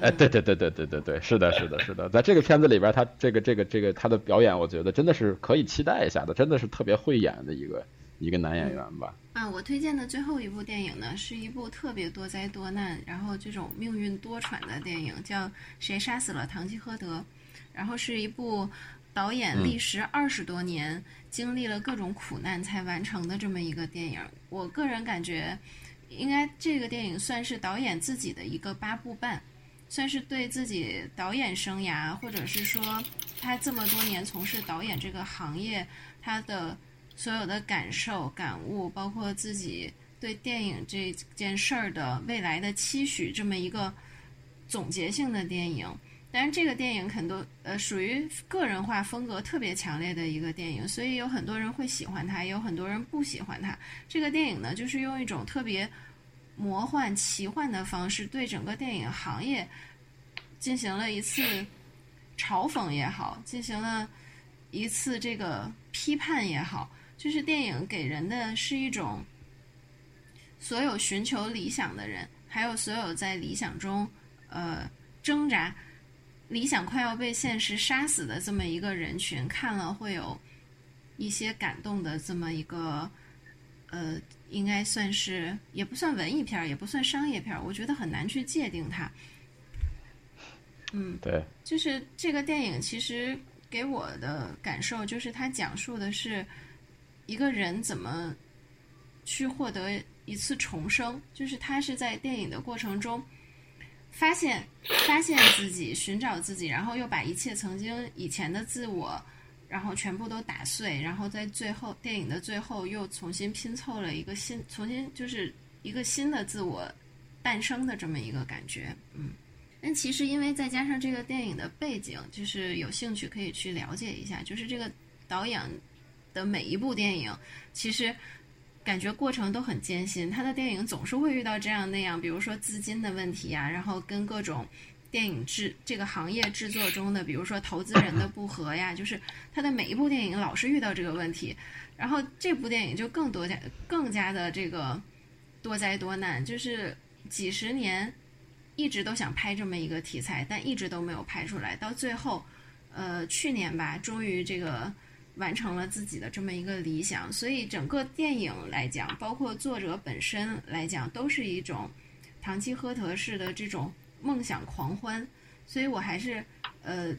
哎，对对对对对对对，是的，是的，是的，在这个片子里边，他这个这个这个他的表演，我觉得真的是可以期待一下的，真的是特别会演的一个一个男演员吧。啊，我推荐的最后一部电影呢，是一部特别多灾多难，然后这种命运多舛的电影，叫《谁杀死了堂吉诃德》，然后是一部导演历时二十多年，经历了各种苦难才完成的这么一个电影。我个人感觉，应该这个电影算是导演自己的一个八部半。算是对自己导演生涯，或者是说他这么多年从事导演这个行业，他的所有的感受、感悟，包括自己对电影这件事儿的未来的期许，这么一个总结性的电影。当然，这个电影很多呃属于个人化风格特别强烈的一个电影，所以有很多人会喜欢它，也有很多人不喜欢它。这个电影呢，就是用一种特别。魔幻奇幻的方式对整个电影行业进行了一次嘲讽也好，进行了一次这个批判也好，就是电影给人的是一种所有寻求理想的人，还有所有在理想中呃挣扎，理想快要被现实杀死的这么一个人群，看了会有一些感动的这么一个呃。应该算是也不算文艺片儿，也不算商业片儿，我觉得很难去界定它。嗯，对，就是这个电影其实给我的感受就是，它讲述的是一个人怎么去获得一次重生，就是他是在电影的过程中发现发现自己，寻找自己，然后又把一切曾经以前的自我。然后全部都打碎，然后在最后电影的最后又重新拼凑了一个新，重新就是一个新的自我诞生的这么一个感觉，嗯。但其实因为再加上这个电影的背景，就是有兴趣可以去了解一下，就是这个导演的每一部电影，其实感觉过程都很艰辛，他的电影总是会遇到这样那样，比如说资金的问题啊，然后跟各种。电影制这个行业制作中的，比如说投资人的不和呀，就是他的每一部电影老是遇到这个问题，然后这部电影就更多加更加的这个多灾多难，就是几十年一直都想拍这么一个题材，但一直都没有拍出来，到最后，呃，去年吧，终于这个完成了自己的这么一个理想，所以整个电影来讲，包括作者本身来讲，都是一种唐吉诃德式的这种。梦想狂欢，所以我还是，呃，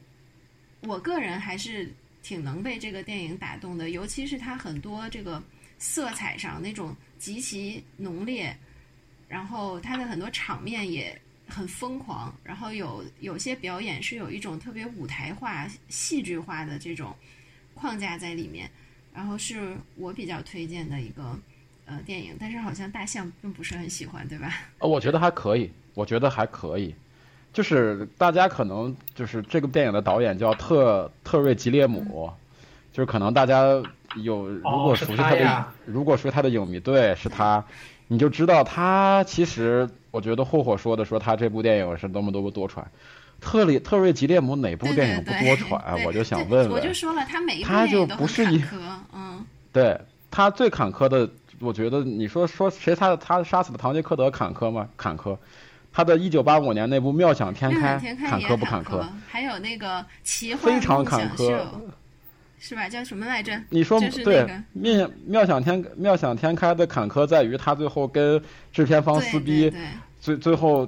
我个人还是挺能被这个电影打动的，尤其是它很多这个色彩上那种极其浓烈，然后它的很多场面也很疯狂，然后有有些表演是有一种特别舞台化、戏剧化的这种框架在里面，然后是我比较推荐的一个呃电影，但是好像大象并不是很喜欢，对吧？呃，我觉得还可以。我觉得还可以，就是大家可能就是这个电影的导演叫特特瑞吉列姆，就是可能大家有如果熟悉他的，如果说他的影迷对是他，你就知道他其实我觉得霍霍说的说他这部电影是多么多么多舛，特里特瑞吉列姆哪部电影不多舛？我就想问问，我就说了他每一部电影都是坎坷，嗯，对他最坎坷的，我觉得你说说谁他他杀死的唐吉诃德坎坷吗？坎坷。他的一九八五年那部《妙想天开》坎坷不坎坷？还有那个奇幻非常坎坷，是吧？叫什么来着？你说对？妙妙想天妙想天开的坎坷在于他最后跟制片方撕逼，最最后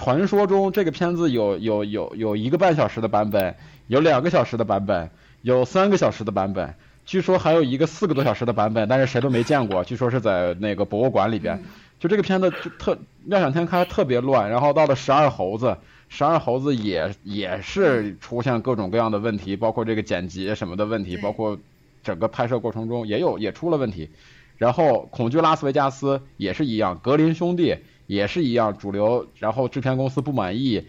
传说中这个片子有有有有一个半小时的版本，有两个小时的版本，有三个小时的版本，据说还有一个四个多小时的版本，但是谁都没见过，据说是在那个博物馆里边。就这个片子就特妙想天开特别乱，然后到了十二猴子，十二猴子也也是出现各种各样的问题，包括这个剪辑什么的问题，包括整个拍摄过程中也有也出了问题，然后恐惧拉斯维加斯也是一样，格林兄弟也是一样，主流，然后制片公司不满意，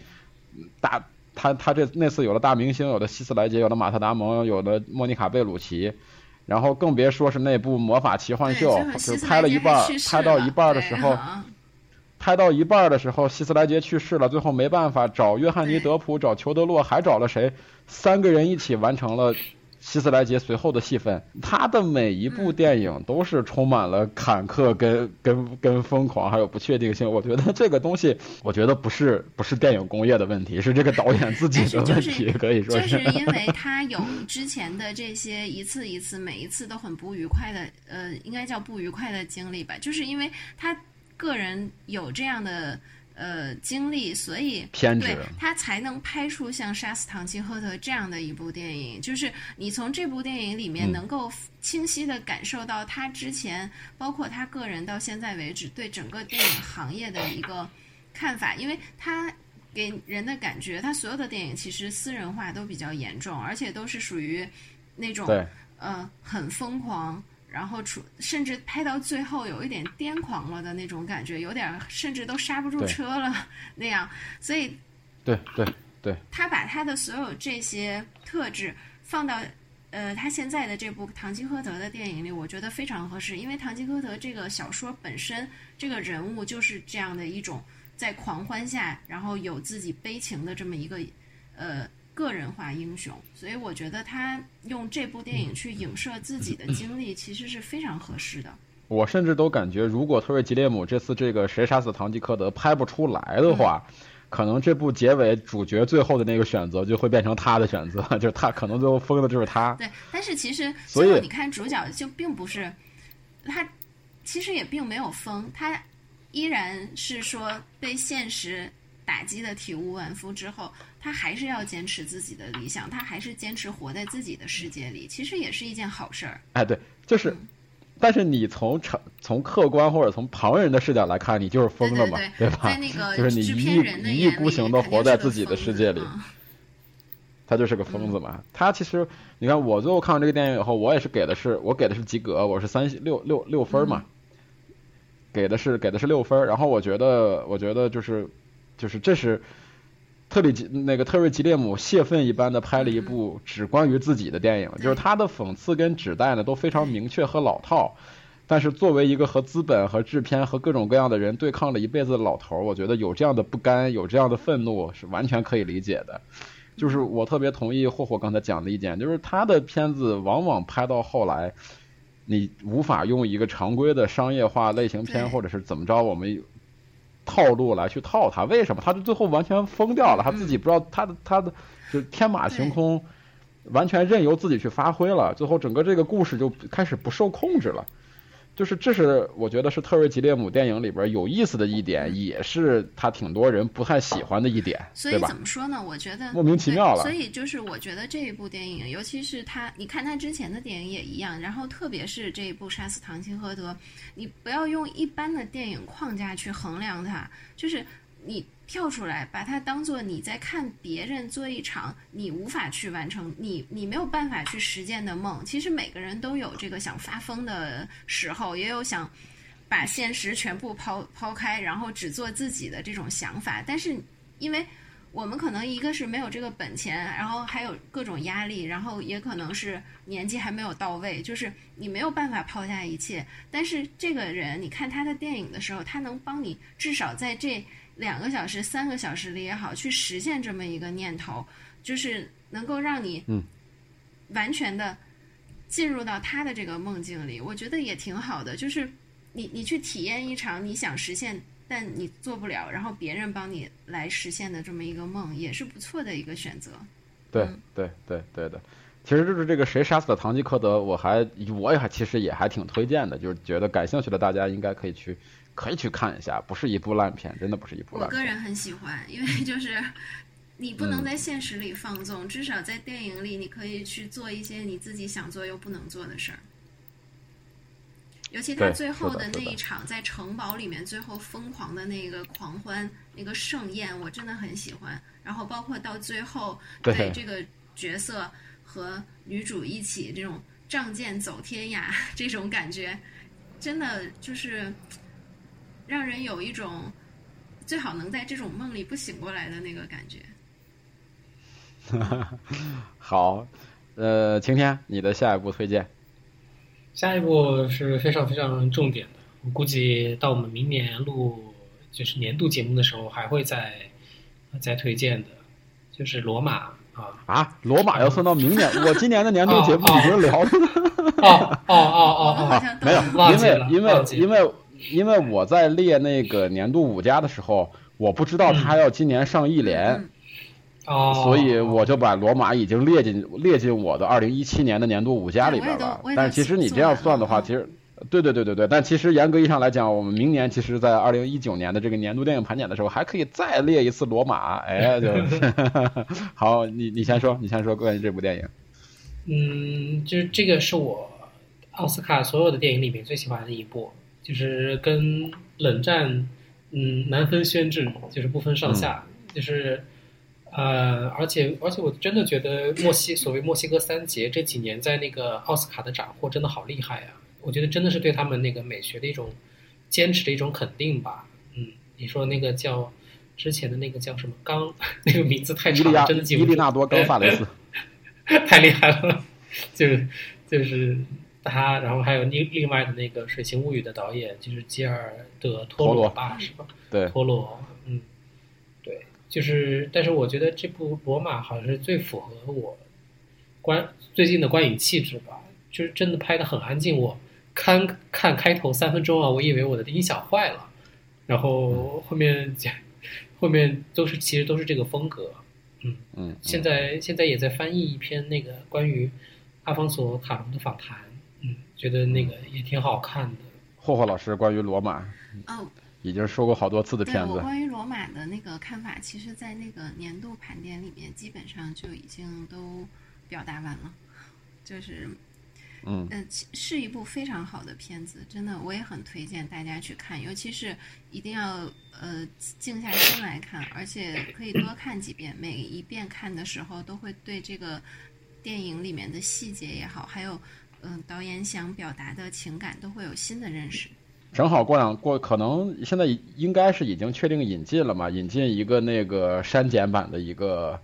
大他他这那次有了大明星，有的希斯莱杰，有的马特达蒙，有的莫妮卡贝鲁奇，然后更别说是那部魔法奇幻秀，就拍了一半，拍到一半的时候。拍到一半的时候，希斯莱杰去世了，最后没办法找约翰尼德普，找裘德洛，还找了谁？三个人一起完成了希斯莱杰随后的戏份。他的每一部电影都是充满了坎坷、跟跟跟疯狂，还有不确定性。我觉得这个东西，我觉得不是不是电影工业的问题，是这个导演自己的问题，可以说是。就是因为 他有之前的这些一次一次，每一次都很不愉快的，呃，应该叫不愉快的经历吧。就是因为他。个人有这样的呃经历，所以对他才能拍出像《杀死唐吉诃德》这样的一部电影。就是你从这部电影里面能够清晰的感受到他之前，包括他个人到现在为止对整个电影行业的一个看法，因为他给人的感觉，他所有的电影其实私人化都比较严重，而且都是属于那种呃很疯狂。然后出，甚至拍到最后有一点癫狂了的那种感觉，有点甚至都刹不住车了那样。所以，对对对，他把他的所有这些特质放到呃他现在的这部《堂吉诃德》的电影里，我觉得非常合适。因为《堂吉诃德》这个小说本身，这个人物就是这样的一种在狂欢下，然后有自己悲情的这么一个呃。个人化英雄，所以我觉得他用这部电影去影射自己的经历，其实是非常合适的。我甚至都感觉，如果特瑞吉列姆这次这个谁杀死堂吉诃德拍不出来的话，可能这部结尾主角最后的那个选择就会变成他的选择，就是他可能最后疯的就是他。对，但是其实最后你看主角就并不是他，其实也并没有疯，他依然是说被现实。打击的体无完肤之后，他还是要坚持自己的理想，他还是坚持活在自己的世界里，其实也是一件好事儿。哎，对，就是，但是你从成从客观或者从旁人的视角来看，你就是疯了嘛，对吧？在那个就是你一意一意孤行的活在自己的世界里，他就是个疯子嘛。他其实，你看我最后看完这个电影以后，我也是给的是我给的是及格，我是三六六六分嘛，给的是给的是六分。然后我觉得，我觉得就是。就是这是特里吉那个特瑞吉列姆泄愤一般的拍了一部只关于自己的电影，就是他的讽刺跟指代呢都非常明确和老套，但是作为一个和资本和制片和各种各样的人对抗了一辈子的老头，我觉得有这样的不甘，有这样的愤怒是完全可以理解的。就是我特别同意霍霍刚才讲的意见，就是他的片子往往拍到后来，你无法用一个常规的商业化类型片或者是怎么着我们。套路来去套他，为什么？他就最后完全疯掉了，他自己不知道他的他的就天马行空，完全任由自己去发挥了。最后整个这个故事就开始不受控制了。就是这是我觉得是特瑞吉列姆电影里边有意思的一点，也是他挺多人不太喜欢的一点，所以怎么说呢？我觉得莫名其妙了。所以就是我觉得这一部电影，尤其是他，你看他之前的电影也一样，然后特别是这一部《杀死唐吉诃德》，你不要用一般的电影框架去衡量它，就是你。跳出来，把它当做你在看别人做一场你无法去完成、你你没有办法去实践的梦。其实每个人都有这个想发疯的时候，也有想把现实全部抛抛开，然后只做自己的这种想法。但是，因为我们可能一个是没有这个本钱，然后还有各种压力，然后也可能是年纪还没有到位，就是你没有办法抛下一切。但是这个人，你看他的电影的时候，他能帮你至少在这。两个小时、三个小时里也好，去实现这么一个念头，就是能够让你嗯完全的进入到他的这个梦境里。我觉得也挺好的，就是你你去体验一场你想实现但你做不了，然后别人帮你来实现的这么一个梦，也是不错的一个选择。对对对对的，其实就是这个谁杀死了堂吉诃德，我还我也还其实也还挺推荐的，就是觉得感兴趣的大家应该可以去。可以去看一下，不是一部烂片，真的不是一部烂片。我个人很喜欢，因为 就是你不能在现实里放纵，至少在电影里你可以去做一些你自己想做又不能做的事儿。尤其他最后的那一场在城堡里面最后疯狂的那个狂欢那个盛宴，我真的很喜欢。然后包括到最后对这个角色和女主一起这种仗剑走天涯 这种感觉，真的就是。让人有一种最好能在这种梦里不醒过来的那个感觉。好，呃，晴天，你的下一步推荐？下一步是非常非常重点的，我估计到我们明年录就是年度节目的时候，还会再再推荐的，就是罗马啊啊！罗马要算到明年，我今年的年度节目已经聊了。哦哦哦哦，没有，因为因为因为因为我在列那个年度五家的时候，我不知道他要今年上一联。哦，所以我就把罗马已经列进列进我的二零一七年的年度五家里边了。但是其实你这样算的话，其实，对对对对对。但其实严格意义上来讲，我们明年其实，在二零一九年的这个年度电影盘点的时候，还可以再列一次罗马。哎，就 好，你你先说，你先说关于这部电影。嗯，就是这个是我奥斯卡所有的电影里面最喜欢的一部，就是跟冷战嗯难分轩轾，就是不分上下，就是。呃，而且而且，我真的觉得墨西所谓墨西哥三杰这几年在那个奥斯卡的斩获真的好厉害啊！我觉得真的是对他们那个美学的一种坚持的一种肯定吧。嗯，你说那个叫之前的那个叫什么刚，那个名字太长，真的记不住。伊利纳多·冈萨雷斯，太厉害了，就是就是他，然后还有另另外的那个《水形物语》的导演就是吉尔德·托罗吧，是吧？对，托罗。嗯，对就是，但是我觉得这部《罗马》好像是最符合我观最近的观影气质吧。就是真的拍的很安静。我看看开头三分钟啊，我以为我的音响坏了，然后后面后面都是其实都是这个风格。嗯嗯。现在现在也在翻译一篇那个关于阿方索卡隆的访谈，嗯，觉得那个也挺好看的。霍霍老师关于《罗马》。哦。已经说过好多次的片子。我关于罗马的那个看法，其实，在那个年度盘点里面，基本上就已经都表达完了。就是，嗯，呃，是一部非常好的片子，真的，我也很推荐大家去看，尤其是一定要呃静下心来看，而且可以多看几遍。每一遍看的时候，都会对这个电影里面的细节也好，还有嗯导演想表达的情感，都会有新的认识。正好过两过，可能现在应该是已经确定引进了嘛？引进一个那个删减版的一个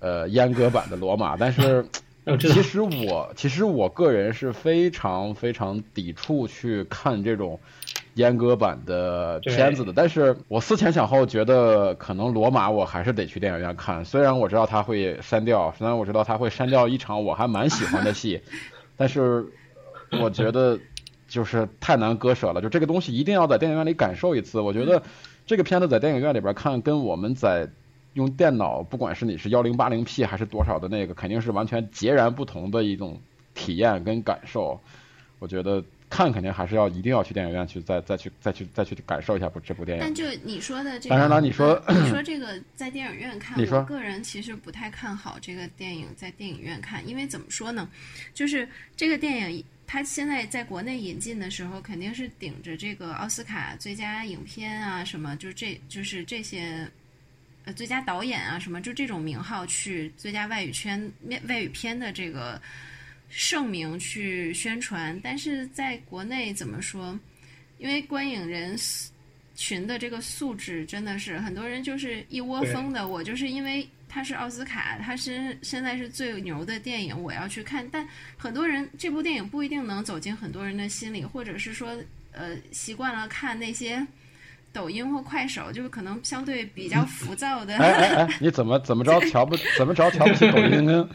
呃阉割版的罗马，但是 其实我其实我个人是非常非常抵触去看这种阉割版的片子的。但是我思前想后，觉得可能罗马我还是得去电影院看。虽然我知道他会删掉，虽然我知道他会删掉一场我还蛮喜欢的戏，但是我觉得。就是太难割舍了，就这个东西一定要在电影院里感受一次。我觉得这个片子在电影院里边看，跟我们在用电脑，不管是你是幺零八零 P 还是多少的那个，肯定是完全截然不同的一种体验跟感受。我觉得看肯定还是要一定要去电影院去再再去再去再去感受一下部这部电影。但就你说的这个，当然了，你说你说 这个在电影院看，我个人其实不太看好这个电影在电影院看，因为怎么说呢，就是这个电影。它现在在国内引进的时候，肯定是顶着这个奥斯卡最佳影片啊，什么就这就是这些，呃，最佳导演啊，什么就这种名号去最佳外语圈外语片的这个盛名去宣传。但是在国内怎么说？因为观影人群的这个素质真的是很多人就是一窝蜂的，我就是因为。它是奥斯卡，它是现在是最牛的电影，我要去看。但很多人这部电影不一定能走进很多人的心里，或者是说，呃，习惯了看那些抖音或快手，就是可能相对比较浮躁的。哎哎哎，你怎么怎么着瞧不 怎么着瞧不起抖音跟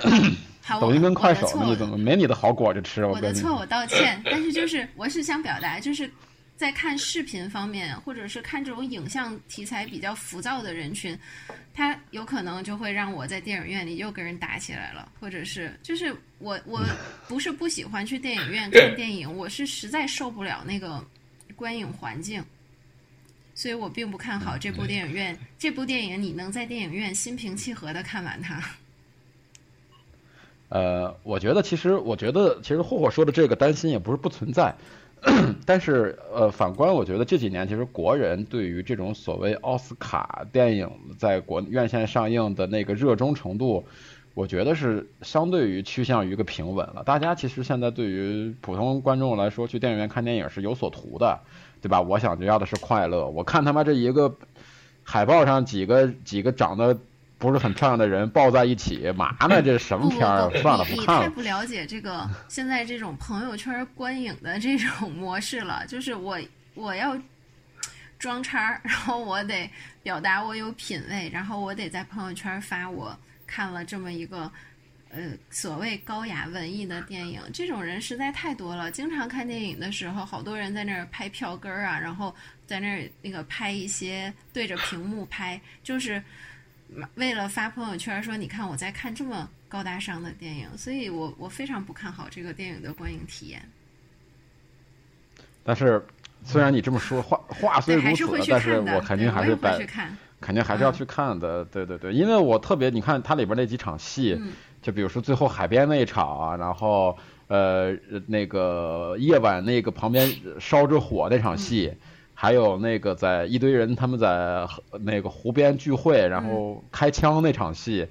抖音跟快手？你怎么没你的好果子吃？我的错，我道歉。但是就是我是想表达，就是在看视频方面，或者是看这种影像题材比较浮躁的人群。他有可能就会让我在电影院里又跟人打起来了，或者是就是我我 不是不喜欢去电影院看电影，我是实在受不了那个观影环境，所以我并不看好这部电影院。这部电影你能在电影院心平气和的看完它？呃，我觉得其实我觉得其实霍霍说的这个担心也不是不存在。但是，呃，反观，我觉得这几年其实国人对于这种所谓奥斯卡电影在国院线上映的那个热衷程度，我觉得是相对于趋向于一个平稳了。大家其实现在对于普通观众来说，去电影院看电影是有所图的，对吧？我想就要的是快乐。我看他妈这一个海报上几个几个长得不是很漂亮的人抱在一起，嘛呢？这什么片儿？算了，不看了。你太不了解这个现在这种朋友圈观影的这种模式了。就是我我要装叉，然后我得表达我有品位，然后我得在朋友圈发我。看了这么一个，呃，所谓高雅文艺的电影，这种人实在太多了。经常看电影的时候，好多人在那儿拍票根儿啊，然后在那儿那个拍一些对着屏幕拍，就是为了发朋友圈说你看我在看这么高大上的电影。所以我我非常不看好这个电影的观影体验。但是虽然你这么说话话虽如此，但是我肯定还是摆。肯定还是要去看的，对对对，因为我特别，你看它里边那几场戏，就比如说最后海边那一场啊，然后呃那个夜晚那个旁边烧着火那场戏，还有那个在一堆人他们在那个湖边聚会，然后开枪那场戏，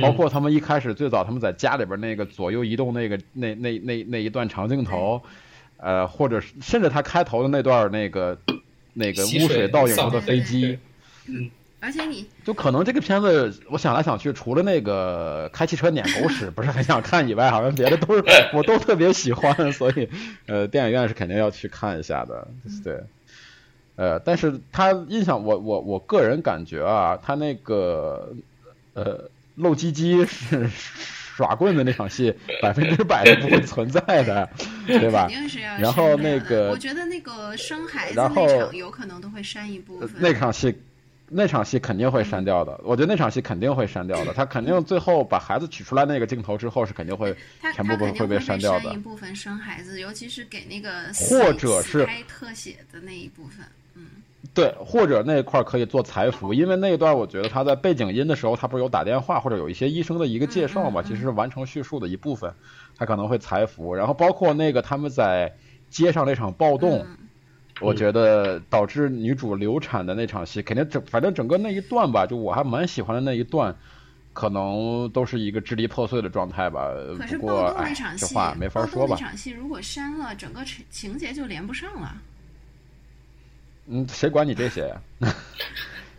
包括他们一开始最早他们在家里边那个左右移动那个那那那那一段长镜头，呃，或者甚至他开头的那段那个那个污水倒影出的飞机，嗯。而且你就可能这个片子，我想来想去，除了那个开汽车撵狗屎不是很想看以外，好像别的都是 我都特别喜欢，所以呃，电影院是肯定要去看一下的，对。呃，但是他印象我我我个人感觉啊，他那个呃露鸡鸡是耍棍子那场戏，百分之百是不会存在的，对吧？肯定是要。然后那个，我觉得那个生孩子那场有可能都会删一部分。那场戏。那场戏肯定会删掉的，我觉得那场戏肯定会删掉的。他肯定最后把孩子取出来那个镜头之后是肯定会全部会被删掉的。一部分生孩子，尤其是给那个或者是拍特写的那一部分，嗯，对，或者那块可以做裁服，因为那一段我觉得他在背景音的时候，他不是有打电话或者有一些医生的一个介绍嘛，其实是完成叙述的一部分，他可能会裁服。然后包括那个他们在街上那场暴动。我觉得导致女主流产的那场戏，肯定整反正整个那一段吧，就我还蛮喜欢的那一段，可能都是一个支离破碎的状态吧。可是暴动那场戏，没法说吧？那场戏如果删了，整个情情节就连不上了。嗯，谁管你这些呀？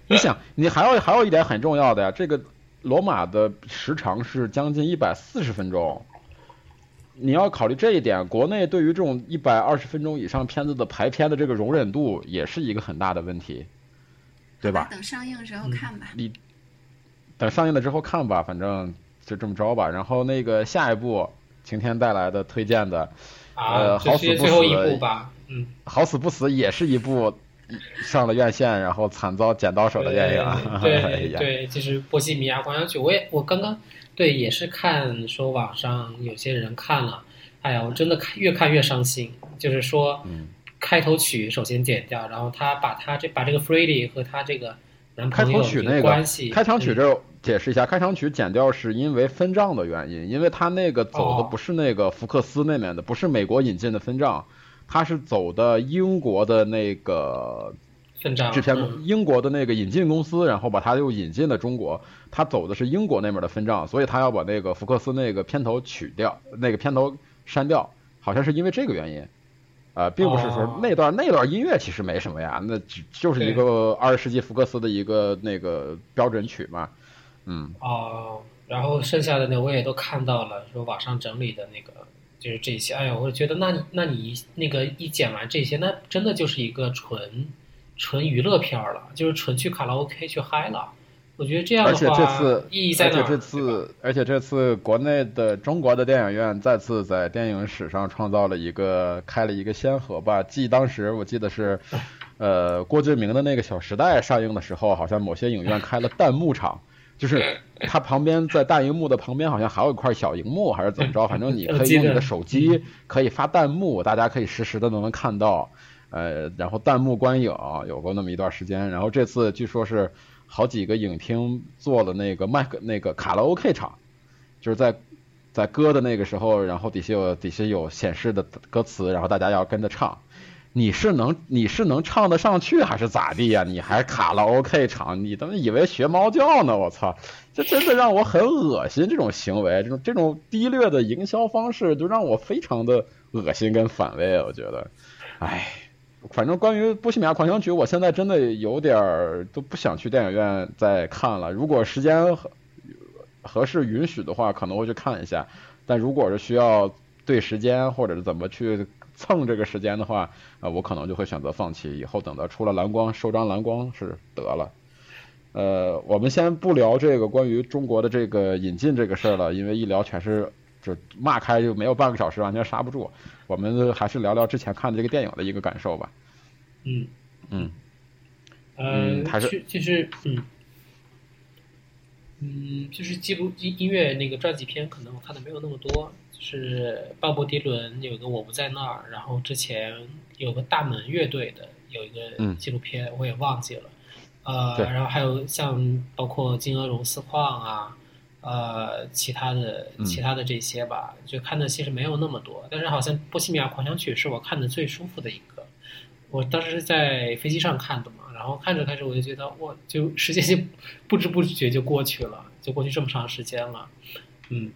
你想，你还有还有一点很重要的呀，这个罗马的时长是将近一百四十分钟。你要考虑这一点，国内对于这种一百二十分钟以上片子的排片的这个容忍度，也是一个很大的问题，对吧？等上映时候看吧。你等上映了之后看吧，反正就这么着吧。然后那个下一部晴天带来的推荐的，呃，好死不死，嗯，好死不死也是一部上了院线然后惨遭剪刀手的电影。对 对，就是《波西米亚狂想曲》，我也我刚刚。对，也是看说网上有些人看了，哎呀，我真的看越看越伤心。就是说，开头曲首先剪掉，然后他把他这把这个 Freddie 和他这个男朋友的关系，开场曲这解释一下，开场曲剪掉是因为分账的原因，因为他那个走的不是那个福克斯那面的，不是美国引进的分账，他是走的英国的那个。制片英国的那个引进公司，然后把他又引进了中国。他走的是英国那边的分账，所以他要把那个福克斯那个片头取掉，那个片头删掉，好像是因为这个原因。呃，并不是说那段那段音乐其实没什么呀，那只就是一个二十世纪福克斯的一个那个标准曲嘛。嗯。哦，然后剩下的呢，我也都看到了，说网上整理的那个就是这些。哎呀，我觉得那你那你那个一剪完这些，那真的就是一个纯。纯娱乐片了，就是纯去卡拉 OK 去嗨了。我觉得这样的话意义在哪？而且这次，而且这次国内的中国的电影院再次在电影史上创造了一个开了一个先河吧。记当时我记得是，呃，郭敬明的那个《小时代》上映的时候，好像某些影院开了弹幕场，就是它旁边在大荧幕的旁边好像还有一块小荧幕，还是怎么着？反正你可以用你的手机可以发弹幕，大家可以实时的都能看到。呃，然后弹幕观影有过那么一段时间，然后这次据说是好几个影厅做了那个麦克那个卡拉 OK 场，就是在在歌的那个时候，然后底下有底下有显示的歌词，然后大家要跟着唱，你是能你是能唱得上去还是咋地呀？你还卡拉 OK 唱，你他妈以为学猫叫呢？我操！这真的让我很恶心，这种行为，这种这种低劣的营销方式，就让我非常的恶心跟反胃。我觉得，唉，反正关于《波西米亚狂想曲》，我现在真的有点都不想去电影院再看了。如果时间合合适允许的话，可能会去看一下。但如果是需要对时间或者是怎么去蹭这个时间的话，啊，我可能就会选择放弃。以后等到出了蓝光，收张蓝光是得了。呃，我们先不聊这个关于中国的这个引进这个事儿了，因为一聊全是就骂开就没有半个小时，完全刹不住。我们还是聊聊之前看的这个电影的一个感受吧。嗯嗯嗯，还是就就是嗯嗯，就是记录音音乐那个传记片，可能我看的没有那么多。就是鲍勃迪伦有个我不在那儿，然后之前有个大门乐队的有一个嗯纪录片，我也忘记了。呃，然后还有像包括金鹅绒丝矿啊，呃，其他的嗯其他的这些吧，就看的其实没有那么多。但是好像《波西米亚狂想曲》是我看的最舒服的一个。我当时是在飞机上看的嘛，然后看着看着我就觉得，哇，就时间就 不知不觉就过去了，就过去这么长时间了，嗯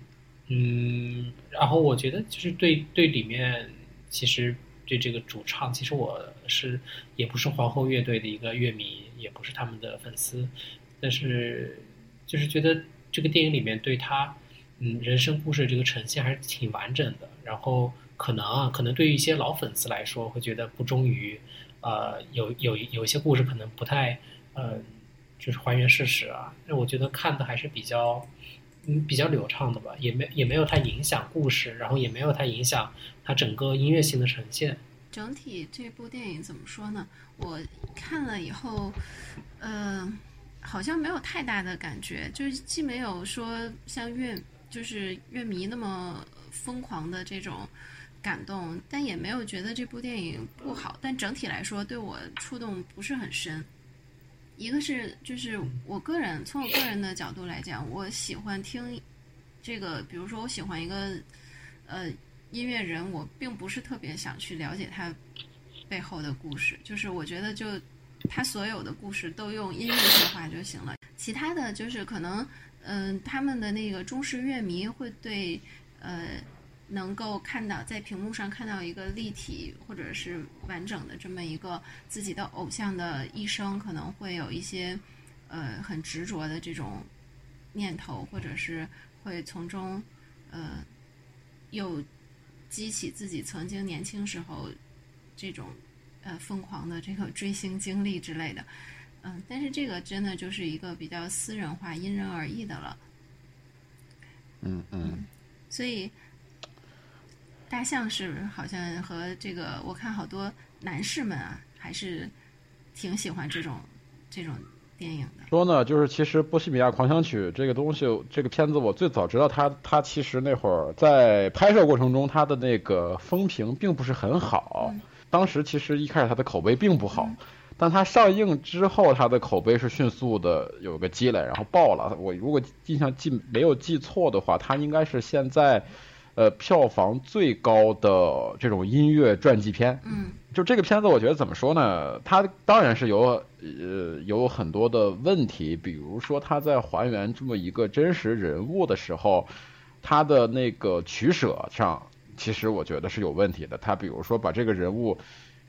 嗯，然后我觉得就是对对里面其实对这个主唱，其实我是也不是皇后乐队的一个乐迷，也不是他们的粉丝，但是就是觉得这个电影里面对他嗯人生故事这个呈现还是挺完整的，然后可能啊，可能对于一些老粉丝来说会觉得不忠于，呃，有有有些故事可能不太呃就是还原事实啊，那我觉得看的还是比较。嗯，比较流畅的吧，也没也没有太影响故事，然后也没有太影响它整个音乐性的呈现。整体这部电影怎么说呢？我看了以后，呃，好像没有太大的感觉，就是既没有说像乐就是乐迷那么疯狂的这种感动，但也没有觉得这部电影不好。但整体来说，对我触动不是很深。一个是就是我个人从我个人的角度来讲，我喜欢听这个，比如说我喜欢一个呃音乐人，我并不是特别想去了解他背后的故事，就是我觉得就他所有的故事都用音乐说话就行了。其他的就是可能嗯、他们的那个忠实乐迷会对呃。能够看到在屏幕上看到一个立体或者是完整的这么一个自己的偶像的一生，可能会有一些呃很执着的这种念头，或者是会从中呃又激起自己曾经年轻时候这种呃疯狂的这个追星经历之类的。嗯，但是这个真的就是一个比较私人化、因人而异的了。嗯嗯，所以。大象是好像和这个，我看好多男士们啊，还是挺喜欢这种这种电影的。说呢，就是其实《波西米亚狂想曲》这个东西，这个片子我最早知道它，它其实那会儿在拍摄过程中，它的那个风评并不是很好。嗯、当时其实一开始它的口碑并不好，嗯、但它上映之后，它的口碑是迅速的有个积累，然后爆了。我如果印象记没有记错的话，它应该是现在。呃，票房最高的这种音乐传记片，嗯，就这个片子，我觉得怎么说呢？它当然是有呃有很多的问题，比如说它在还原这么一个真实人物的时候，它的那个取舍上，其实我觉得是有问题的。它比如说把这个人物，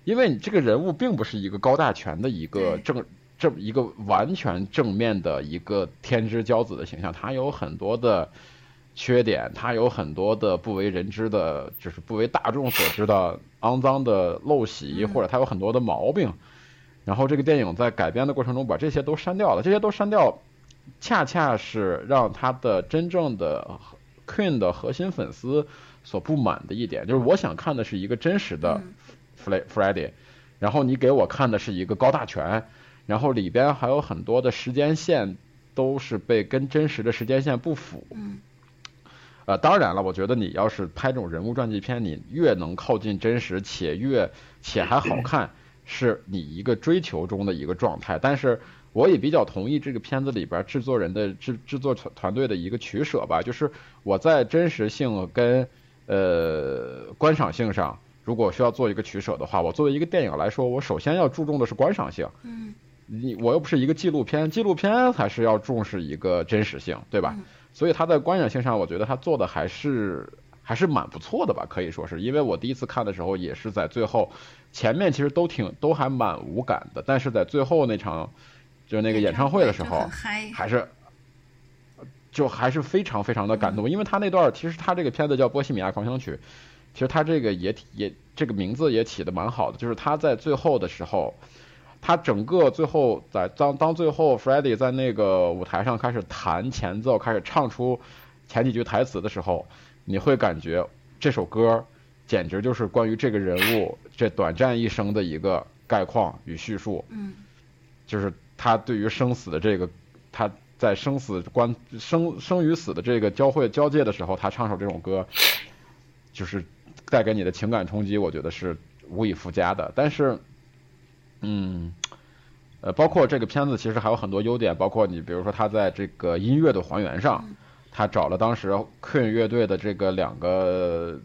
因为你这个人物并不是一个高大全的一个正这么一个完全正面的一个天之骄子的形象，他有很多的。缺点，它有很多的不为人知的，就是不为大众所知的肮脏的陋习，或者它有很多的毛病。然后这个电影在改编的过程中把这些都删掉了，这些都删掉，恰恰是让他的真正的 Queen 的核心粉丝所不满的一点，就是我想看的是一个真实的 Freddie，然后你给我看的是一个高大全，然后里边还有很多的时间线都是被跟真实的时间线不符。嗯。呃，当然了，我觉得你要是拍这种人物传记片，你越能靠近真实，且越且还好看，是你一个追求中的一个状态。但是我也比较同意这个片子里边制作人的制制作团团队的一个取舍吧，就是我在真实性跟呃观赏性上如果需要做一个取舍的话，我作为一个电影来说，我首先要注重的是观赏性。嗯，你我又不是一个纪录片，纪录片还是要重视一个真实性，对吧？所以他在观赏性上，我觉得他做的还是还是蛮不错的吧，可以说是。因为我第一次看的时候，也是在最后，前面其实都挺都还蛮无感的，但是在最后那场就是那个演唱会的时候，还是就还是非常非常的感动，因为他那段其实他这个片子叫《波西米亚狂想曲》。其实他这个也也这个名字也起的蛮好的，就是他在最后的时候，他整个最后在当当最后 Freddie 在那个舞台上开始弹前奏，开始唱出前几句台词的时候，你会感觉这首歌简直就是关于这个人物这短暂一生的一个概况与叙述。嗯，就是他对于生死的这个他在生死关生生与死的这个交汇交界的时候，他唱首这种歌，就是。带给你的情感冲击，我觉得是无以复加的。但是，嗯，呃，包括这个片子其实还有很多优点，包括你比如说他在这个音乐的还原上，他找了当时 Queen 乐队的这个两个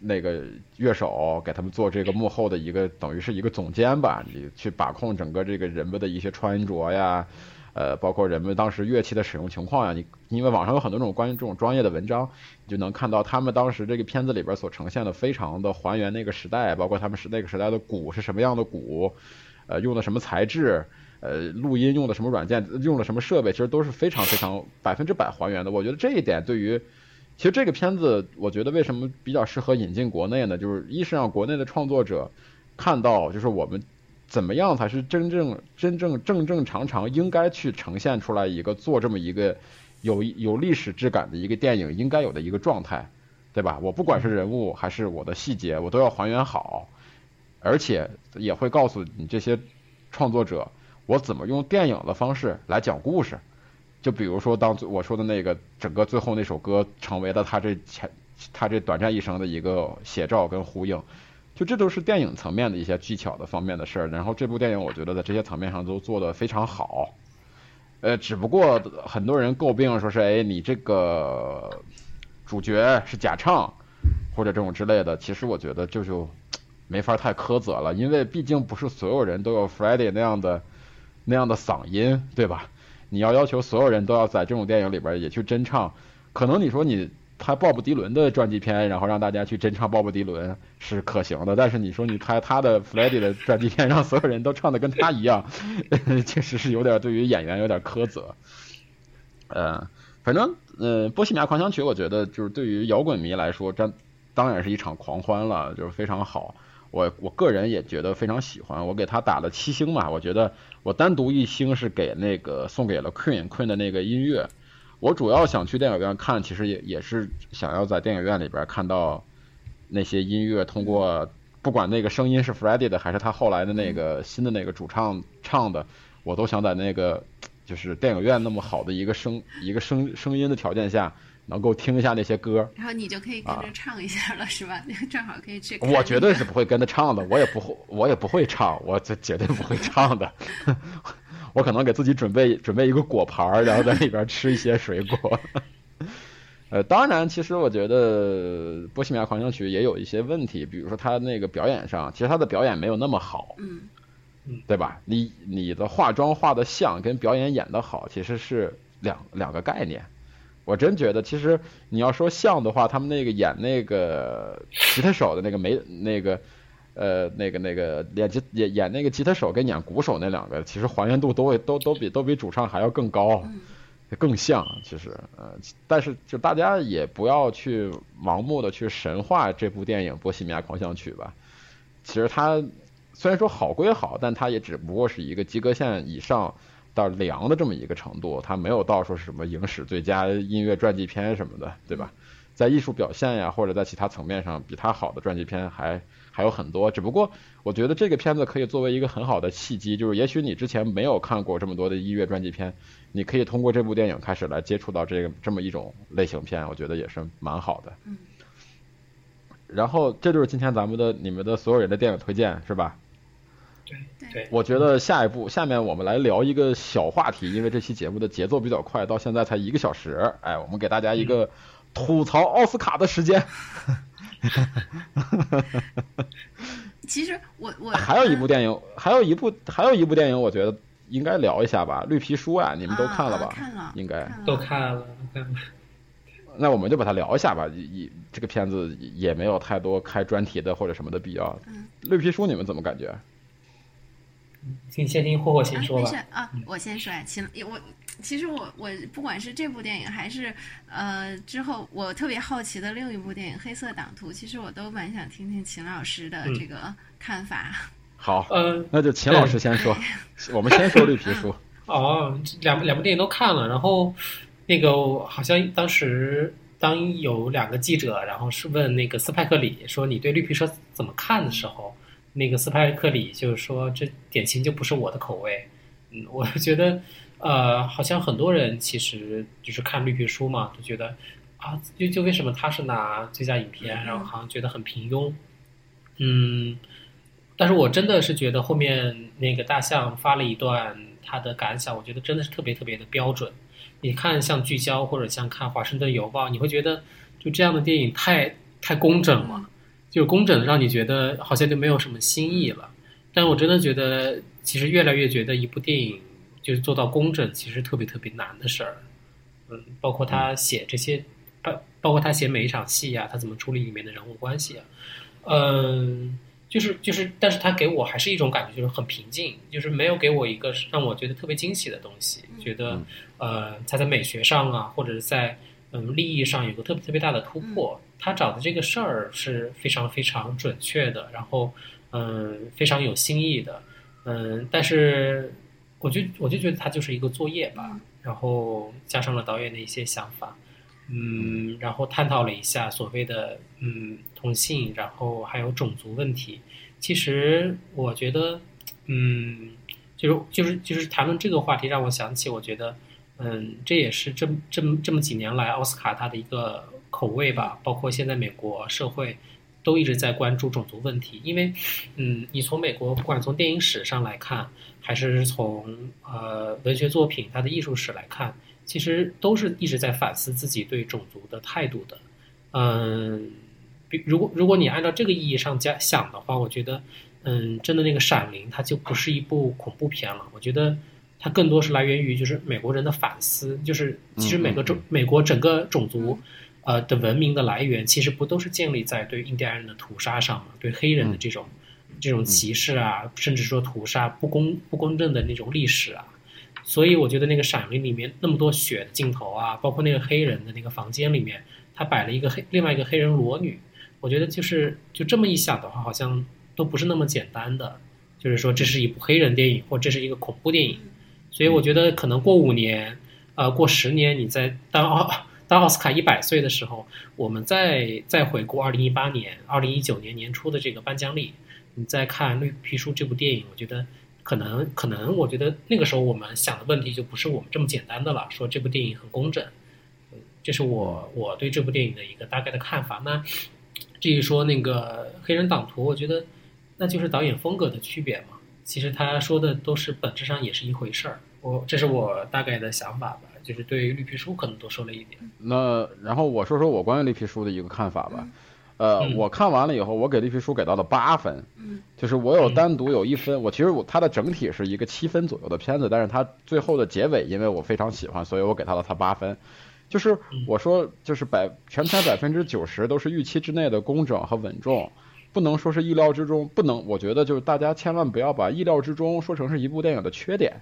那个乐手，给他们做这个幕后的一个等于是一个总监吧，你去把控整个这个人们的一些穿着呀。呃，包括人们当时乐器的使用情况呀，你因为网上有很多这种关于这种专业的文章，你就能看到他们当时这个片子里边所呈现的非常的还原那个时代，包括他们是那个时代的鼓是什么样的鼓，呃，用的什么材质，呃，录音用的什么软件，用了什么设备，其实都是非常非常百分之百还原的。我觉得这一点对于，其实这个片子，我觉得为什么比较适合引进国内呢？就是一是让国内的创作者看到，就是我们。怎么样才是真正真正正正常常应该去呈现出来一个做这么一个有有历史质感的一个电影应该有的一个状态，对吧？我不管是人物还是我的细节，我都要还原好，而且也会告诉你这些创作者，我怎么用电影的方式来讲故事。就比如说，当我说的那个整个最后那首歌成为了他这前他这短暂一生的一个写照跟呼应。就这都是电影层面的一些技巧的方面的事儿，然后这部电影我觉得在这些层面上都做得非常好，呃，只不过很多人诟病说是哎你这个主角是假唱或者这种之类的，其实我觉得就就没法太苛责了，因为毕竟不是所有人都有 Freddie 那样的那样的嗓音，对吧？你要要求所有人都要在这种电影里边也去真唱，可能你说你。拍鲍勃迪伦的传记片，然后让大家去真唱鲍勃迪伦是可行的。但是你说你拍他的 Freddie 的传记片，让所有人都唱的跟他一样，确实是有点对于演员有点苛责。呃，反正呃，《波西米亚狂想曲》我觉得就是对于摇滚迷来说，这当然是一场狂欢了，就是非常好。我我个人也觉得非常喜欢，我给他打了七星嘛。我觉得我单独一星是给那个送给了 Queen Queen 的那个音乐。我主要想去电影院看，其实也也是想要在电影院里边看到那些音乐，通过不管那个声音是 Freddie 的，还是他后来的那个新的那个主唱唱的，我都想在那个就是电影院那么好的一个声一个声声音的条件下，能够听一下那些歌。然后你就可以跟着唱一下了，是吧？正好可以去。我绝对是不会跟着唱的，我也不会，我也不会唱，我这绝对不会唱的。我可能给自己准备准备一个果盘儿，然后在里边吃一些水果。呃，当然，其实我觉得《波西米亚狂想曲》也有一些问题，比如说他那个表演上，其实他的表演没有那么好，嗯，对吧？你你的化妆化的像，跟表演演的好，其实是两两个概念。我真觉得，其实你要说像的话，他们那个演那个吉他手的那个没那个。呃，那个那个演吉演演那个吉他手跟演鼓手那两个，其实还原度都会都都比都比主唱还要更高，更像。其实，呃，但是就大家也不要去盲目的去神化这部电影《波西米亚狂想曲》吧。其实它虽然说好归好，但它也只不过是一个及格线以上到凉的这么一个程度，它没有到说是什么影史最佳音乐传记片什么的，对吧？在艺术表现呀，或者在其他层面上，比它好的传记片还。还有很多，只不过我觉得这个片子可以作为一个很好的契机，就是也许你之前没有看过这么多的音乐传记片，你可以通过这部电影开始来接触到这个这么一种类型片，我觉得也是蛮好的。嗯。然后这就是今天咱们的你们的所有人的电影推荐，是吧？对对。我觉得下一步，下面我们来聊一个小话题，因为这期节目的节奏比较快，到现在才一个小时，哎，我们给大家一个吐槽奥斯卡的时间。其实我我还有一部电影，还有一部还有一部电影，我觉得应该聊一下吧，《绿皮书》啊，你们都看了吧？看了，应该都看了。看了。那我们就把它聊一下吧，一这个片子也没有太多开专题的或者什么的必要。嗯，绿皮书你们怎么感觉？听先听霍霍先说吧。啊，我先说啊，秦我其实我我不管是这部电影还是呃之后我特别好奇的另一部电影《黑色党徒》，其实我都蛮想听听秦老师的这个看法。好，嗯，那就秦老师先说，我们先说绿皮书。哦，两两部电影都看了，然后。那个好像当时当有两个记者，然后是问那个斯派克里说你对绿皮书怎么看的时候，那个斯派克里就是说这典型就不是我的口味。嗯，我觉得呃，好像很多人其实就是看绿皮书嘛，就觉得啊，就就为什么他是拿最佳影片，然后好像觉得很平庸。嗯，但是我真的是觉得后面那个大象发了一段他的感想，我觉得真的是特别特别的标准。你看像聚焦或者像看华盛顿邮报，你会觉得就这样的电影太太工整了，就工整让你觉得好像就没有什么新意了。但我真的觉得，其实越来越觉得一部电影就是做到工整，其实特别特别难的事儿。嗯，包括他写这些，包包括他写每一场戏呀，他怎么处理里面的人物关系啊，嗯。就是就是，但是他给我还是一种感觉，就是很平静，就是没有给我一个让我觉得特别惊喜的东西。觉得，呃，他在美学上啊，或者是在嗯利益上有个特别特别大的突破。他找的这个事儿是非常非常准确的，然后嗯非常有新意的，嗯，但是我就我就觉得他就是一个作业吧，然后加上了导演的一些想法。嗯，然后探讨了一下所谓的嗯同性，然后还有种族问题。其实我觉得，嗯，就是就是就是谈论这个话题，让我想起，我觉得，嗯，这也是这这么这么几年来奥斯卡它的一个口味吧。包括现在美国社会都一直在关注种族问题，因为，嗯，你从美国不管从电影史上来看，还是从呃文学作品它的艺术史来看。其实都是一直在反思自己对种族的态度的，嗯，比如果如果你按照这个意义上加想的话，我觉得，嗯，真的那个《闪灵》它就不是一部恐怖片了。我觉得它更多是来源于就是美国人的反思，就是其实每个种美国整个种族，呃的文明的来源，其实不都是建立在对印第安人的屠杀上吗？对黑人的这种这种歧视啊，甚至说屠杀不公不公正的那种历史啊。所以我觉得那个《闪灵》里面那么多血的镜头啊，包括那个黑人的那个房间里面，他摆了一个黑另外一个黑人裸女，我觉得就是就这么一想的话，好像都不是那么简单的，就是说这是一部黑人电影，或这是一个恐怖电影。所以我觉得可能过五年，呃，过十年，你在当奥当奥斯卡一百岁的时候，我们再再回顾二零一八年、二零一九年年初的这个颁奖礼，你再看《绿皮书》这部电影，我觉得。可能可能，我觉得那个时候我们想的问题就不是我们这么简单的了。说这部电影很工整，这是我我对这部电影的一个大概的看法。那至于说那个黑人党徒，我觉得那就是导演风格的区别嘛。其实他说的都是本质上也是一回事儿。我这是我大概的想法吧，就是对于绿皮书可能多说了一点。那然后我说说我关于绿皮书的一个看法吧。呃，我看完了以后，我给绿皮书给到了八分，就是我有单独有一分，我其实我它的整体是一个七分左右的片子，但是它最后的结尾，因为我非常喜欢，所以我给到了它八分。就是我说，就是百全片百分之九十都是预期之内的工整和稳重，不能说是意料之中，不能，我觉得就是大家千万不要把意料之中说成是一部电影的缺点。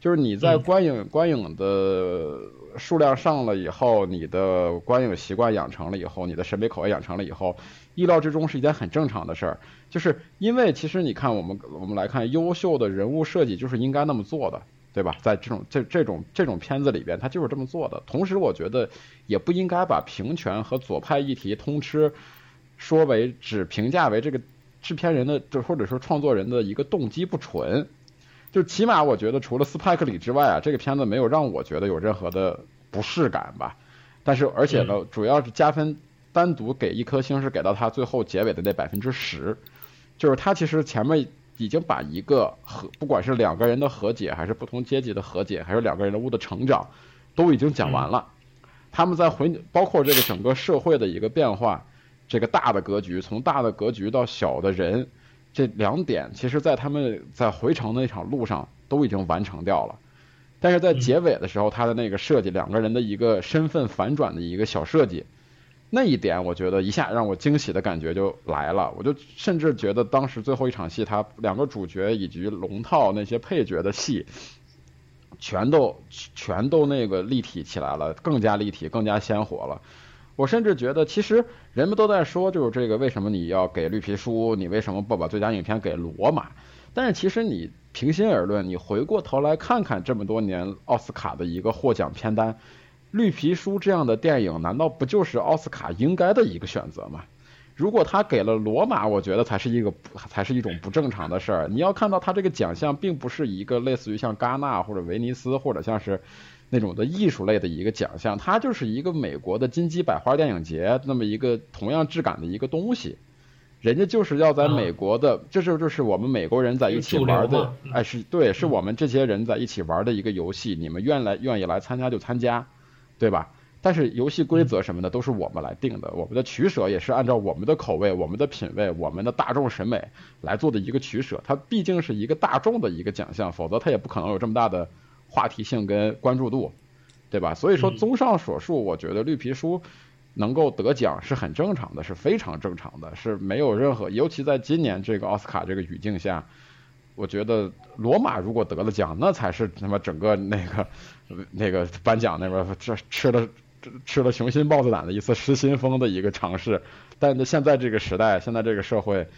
就是你在观影观影的数量上了以后，你的观影习惯养成了以后，你的审美口味养成了以后，意料之中是一件很正常的事儿。就是因为其实你看我们我们来看优秀的人物设计就是应该那么做的，对吧？在这种这这种这种片子里边，他就是这么做的。同时，我觉得也不应该把平权和左派议题通吃说为只评价为这个制片人的就或者说创作人的一个动机不纯。就起码我觉得，除了斯派克里之外啊，这个片子没有让我觉得有任何的不适感吧。但是而且呢，主要是加分，单独给一颗星是给到他最后结尾的那百分之十，就是他其实前面已经把一个和不管是两个人的和解，还是不同阶级的和解，还是两个人物的成长，都已经讲完了。他们在回包括这个整个社会的一个变化，这个大的格局，从大的格局到小的人，这两点，其实在他们在回程的那场路上都已经完成掉了。但是在结尾的时候，他的那个设计，两个人的一个身份反转的一个小设计，那一点我觉得一下让我惊喜的感觉就来了。我就甚至觉得当时最后一场戏，他两个主角以及龙套那些配角的戏，全都全都那个立体起来了，更加立体，更加鲜活了。我甚至觉得，其实人们都在说，就是这个为什么你要给绿皮书，你为什么不把最佳影片给罗马？但是其实你平心而论，你回过头来看看这么多年奥斯卡的一个获奖片单，绿皮书这样的电影，难道不就是奥斯卡应该的一个选择吗？如果他给了罗马，我觉得才是一个才是一种不正常的事儿。你要看到他这个奖项，并不是一个类似于像戛纳或者威尼斯或者像是。那种的艺术类的一个奖项，它就是一个美国的金鸡百花电影节那么一个同样质感的一个东西，人家就是要在美国的，这就就是我们美国人在一起玩的，哎，是对，是我们这些人在一起玩的一个游戏，你们愿来愿意来参加就参加，对吧？但是游戏规则什么的都是我们来定的，我们的取舍也是按照我们的口味、我们的品味、我们的大众审美来做的一个取舍。它毕竟是一个大众的一个奖项，否则它也不可能有这么大的。话题性跟关注度，对吧？所以说，综上所述，我觉得绿皮书能够得奖是很正常的，是非常正常的，是没有任何，尤其在今年这个奥斯卡这个语境下，我觉得罗马如果得了奖，那才是他妈整个那个 那个颁奖那边这吃了吃了雄心豹子胆的一次失心疯的一个尝试。但现在这个时代，现在这个社会。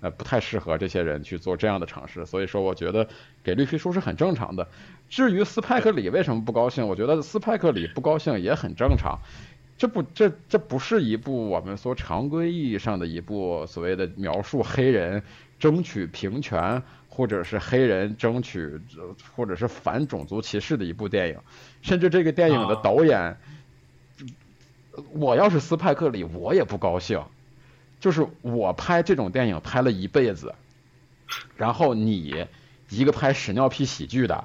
呃，不太适合这些人去做这样的尝试，所以说我觉得给绿皮书是很正常的。至于斯派克里为什么不高兴，我觉得斯派克里不高兴也很正常。这不，这这不是一部我们说常规意义上的一部所谓的描述黑人争取平权，或者是黑人争取，或者是反种族歧视的一部电影。甚至这个电影的导演，我要是斯派克里，我也不高兴。就是我拍这种电影拍了一辈子，然后你一个拍屎尿屁喜剧的，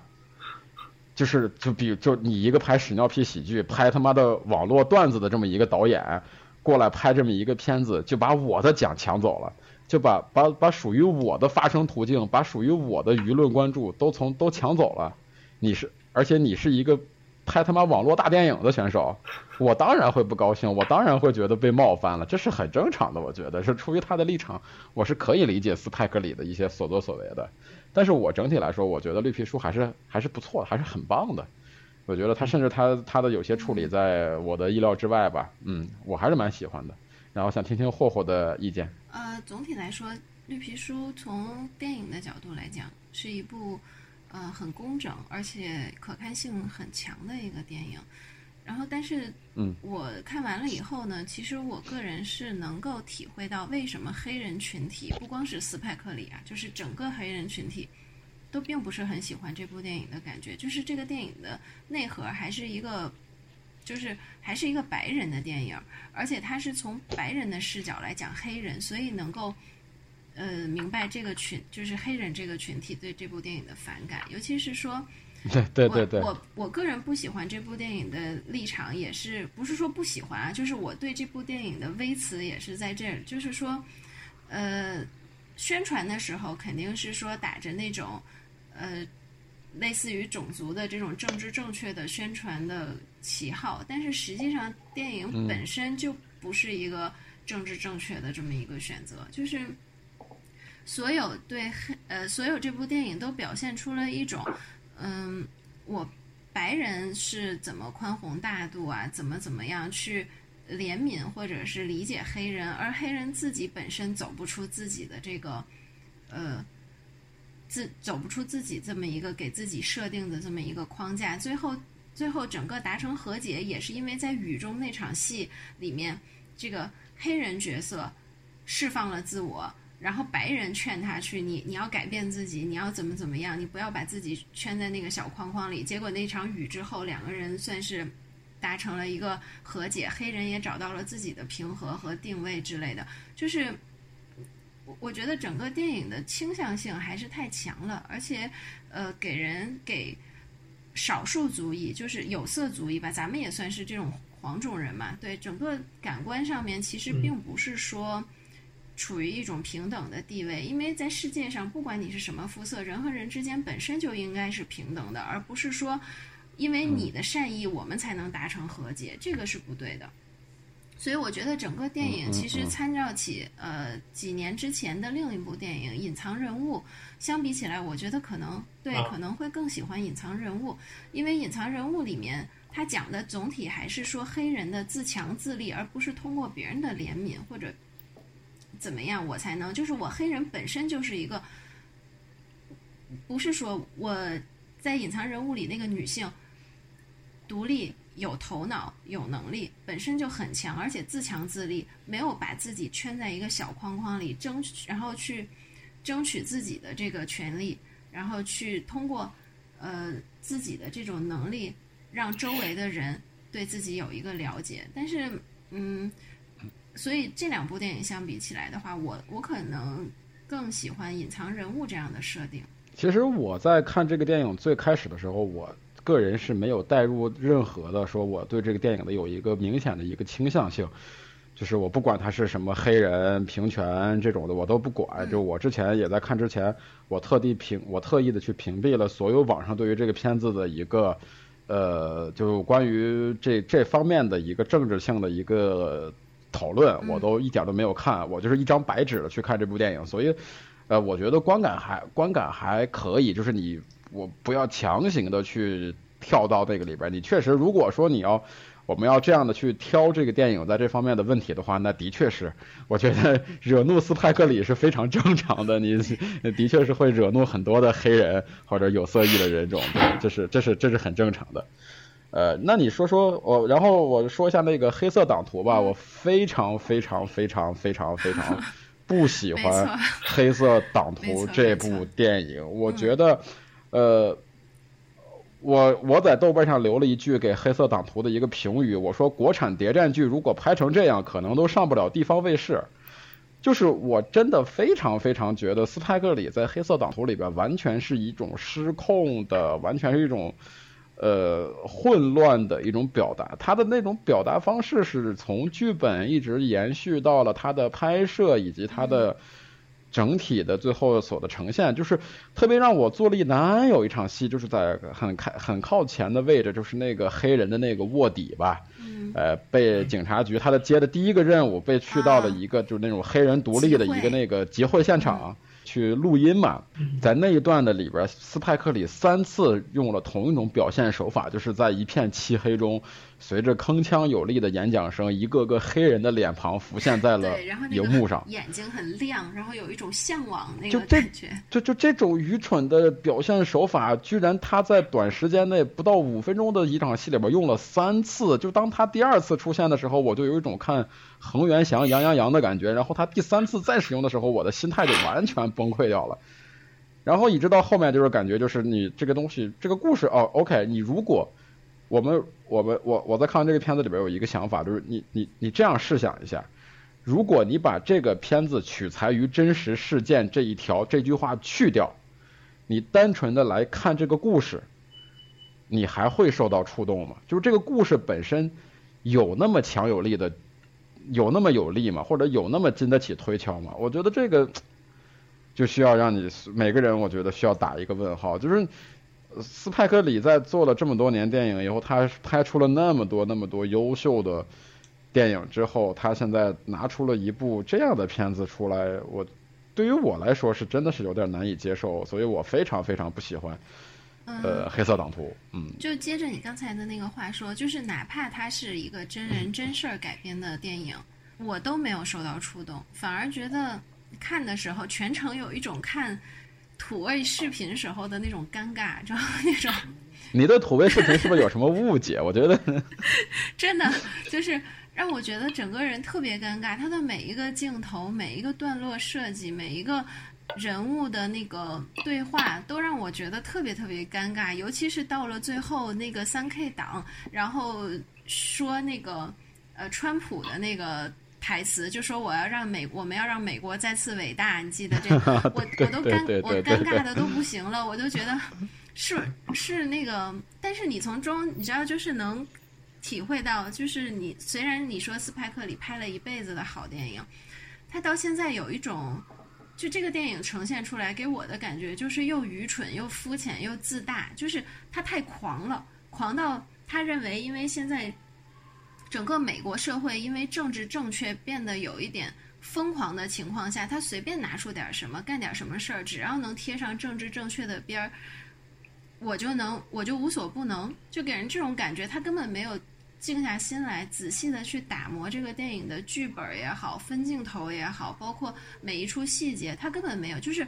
就是就比就你一个拍屎尿屁喜剧拍他妈的网络段子的这么一个导演过来拍这么一个片子，就把我的奖抢走了，就把把把属于我的发声途径，把属于我的舆论关注都从都抢走了。你是而且你是一个。拍他妈网络大电影的选手，我当然会不高兴，我当然会觉得被冒犯了，这是很正常的。我觉得是出于他的立场，我是可以理解斯派克里的一些所作所为的。但是我整体来说，我觉得绿皮书还是还是不错的，还是很棒的。我觉得他甚至他他的有些处理在我的意料之外吧，嗯，我还是蛮喜欢的。然后想听听霍霍的意见。呃，总体来说，绿皮书从电影的角度来讲，是一部。呃，很工整，而且可看性很强的一个电影。然后，但是，嗯，我看完了以后呢，其实我个人是能够体会到为什么黑人群体，不光是斯派克里啊，就是整个黑人群体，都并不是很喜欢这部电影的感觉。就是这个电影的内核还是一个，就是还是一个白人的电影，而且它是从白人的视角来讲黑人，所以能够。呃，明白这个群就是黑人这个群体对这部电影的反感，尤其是说，对对对对，我我个人不喜欢这部电影的立场也是不是说不喜欢啊，就是我对这部电影的微词也是在这儿，就是说，呃，宣传的时候肯定是说打着那种呃类似于种族的这种政治正确的宣传的旗号，但是实际上电影本身就不是一个政治正确的这么一个选择，就是。所有对黑呃，所有这部电影都表现出了一种，嗯，我白人是怎么宽宏大度啊，怎么怎么样去怜悯或者是理解黑人，而黑人自己本身走不出自己的这个，呃，自走不出自己这么一个给自己设定的这么一个框架，最后最后整个达成和解，也是因为在雨中那场戏里面，这个黑人角色释放了自我。然后白人劝他去，你你要改变自己，你要怎么怎么样，你不要把自己圈在那个小框框里。结果那场雨之后，两个人算是达成了一个和解，黑人也找到了自己的平和和定位之类的。就是我我觉得整个电影的倾向性还是太强了，而且呃，给人给少数族裔，就是有色族裔吧，咱们也算是这种。黄种人嘛，对整个感官上面其实并不是说处于一种平等的地位，因为在世界上，不管你是什么肤色，人和人之间本身就应该是平等的，而不是说因为你的善意我们才能达成和解，这个是不对的。所以我觉得整个电影其实参照起呃几年之前的另一部电影《隐藏人物》，相比起来，我觉得可能对可能会更喜欢《隐藏人物》，因为《隐藏人物》里面它讲的总体还是说黑人的自强自立，而不是通过别人的怜悯或者怎么样我才能，就是我黑人本身就是一个，不是说我在《隐藏人物》里那个女性独立。有头脑、有能力，本身就很强，而且自强自立，没有把自己圈在一个小框框里，争取然后去争取自己的这个权利，然后去通过呃自己的这种能力，让周围的人对自己有一个了解。但是，嗯，所以这两部电影相比起来的话，我我可能更喜欢隐藏人物这样的设定。其实我在看这个电影最开始的时候，我。个人是没有带入任何的，说我对这个电影的有一个明显的一个倾向性，就是我不管他是什么黑人、平权这种的，我都不管。就我之前也在看之前，我特地屏，我特意的去屏蔽了所有网上对于这个片子的一个，呃，就关于这这方面的一个政治性的一个讨论，我都一点都没有看，我就是一张白纸的去看这部电影。所以，呃，我觉得观感还观感还可以，就是你。我不要强行的去跳到那个里边。你确实，如果说你要，我们要这样的去挑这个电影在这方面的问题的话，那的确是，我觉得惹怒斯派克里是非常正常的。你的确是会惹怒很多的黑人或者有色裔的人种，这是这是这是很正常的。呃，那你说说我，然后我说一下那个黑色党徒吧。我非常非常非常非常非常 不喜欢黑色党徒这部电影，我觉得。呃，我我在豆瓣上留了一句给《黑色党徒》的一个评语，我说国产谍战剧如果拍成这样，可能都上不了地方卫视。就是我真的非常非常觉得斯派克里在《黑色党徒》里边完全是一种失控的，完全是一种呃混乱的一种表达。他的那种表达方式是从剧本一直延续到了他的拍摄以及他的。整体的最后所的呈现，就是特别让我坐立难安。有一场戏，就是在很开很靠前的位置，就是那个黑人的那个卧底吧，呃，被警察局他的接的第一个任务，被去到了一个就是那种黑人独立的一个那个集会现场。去录音嘛，在那一段的里边，斯派克里三次用了同一种表现手法，就是在一片漆黑中，随着铿锵有力的演讲声，一个个黑人的脸庞浮现在了荧幕上，眼睛很亮，然后有一种向往那个感觉。就就这种愚蠢的表现手法，居然他在短时间内不到五分钟的一场戏里边用了三次。就当他第二次出现的时候，我就有一种看。恒源祥杨洋洋的感觉，然后他第三次再使用的时候，我的心态就完全崩溃掉了。然后一直到后面就是感觉就是你这个东西这个故事哦，OK，你如果我们我们我我在看完这个片子里边有一个想法，就是你你你这样试想一下，如果你把这个片子取材于真实事件这一条这句话去掉，你单纯的来看这个故事，你还会受到触动吗？就是这个故事本身有那么强有力的？有那么有力吗？或者有那么经得起推敲吗？我觉得这个就需要让你每个人，我觉得需要打一个问号。就是斯派克里在做了这么多年电影以后，他拍出了那么多那么多优秀的电影之后，他现在拿出了一部这样的片子出来，我对于我来说是真的是有点难以接受，所以我非常非常不喜欢。呃，黑色党徒，嗯，就接着你刚才的那个话说，就是哪怕它是一个真人真事儿改编的电影，我都没有受到触动，反而觉得看的时候全程有一种看土味视频时候的那种尴尬，知道那种。你对土味视频是不是有什么误解？我觉得 真的就是让我觉得整个人特别尴尬，他的每一个镜头、每一个段落设计、每一个。人物的那个对话都让我觉得特别特别尴尬，尤其是到了最后那个三 K 档，然后说那个呃川普的那个台词，就说我要让美我们要让美国再次伟大，你记得这 个？我我都尴我尴尬的都不行了，我就觉得是是那个，但是你从中你知道就是能。体会到，就是你虽然你说斯派克里拍了一辈子的好电影，他到现在有一种，就这个电影呈现出来给我的感觉就是又愚蠢又肤浅又自大，就是他太狂了，狂到他认为因为现在整个美国社会因为政治正确变得有一点。疯狂的情况下，他随便拿出点什么，干点什么事儿，只要能贴上政治正确的边儿，我就能，我就无所不能，就给人这种感觉。他根本没有静下心来，仔细的去打磨这个电影的剧本也好，分镜头也好，包括每一处细节，他根本没有。就是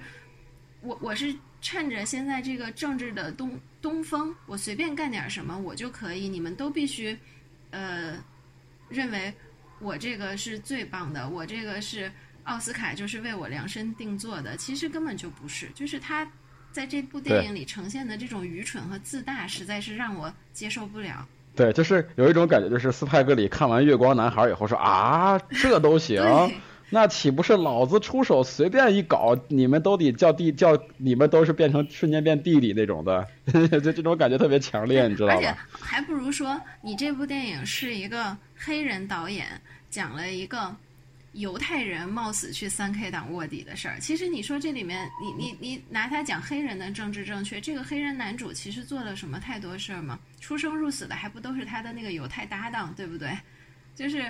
我，我是趁着现在这个政治的东东风，我随便干点什么，我就可以，你们都必须，呃，认为。我这个是最棒的，我这个是奥斯卡就是为我量身定做的，其实根本就不是，就是他在这部电影里呈现的这种愚蠢和自大，实在是让我接受不了。对，就是有一种感觉，就是斯派格里看完《月光男孩》以后说啊，这都行，那岂不是老子出手随便一搞，你们都得叫弟叫，你们都是变成瞬间变弟弟那种的，就这种感觉特别强烈，你知道吧？而且还不如说你这部电影是一个。黑人导演讲了一个犹太人冒死去三 K 党卧底的事儿。其实你说这里面，你你你拿他讲黑人的政治正确，这个黑人男主其实做了什么太多事儿吗？出生入死的还不都是他的那个犹太搭档，对不对？就是，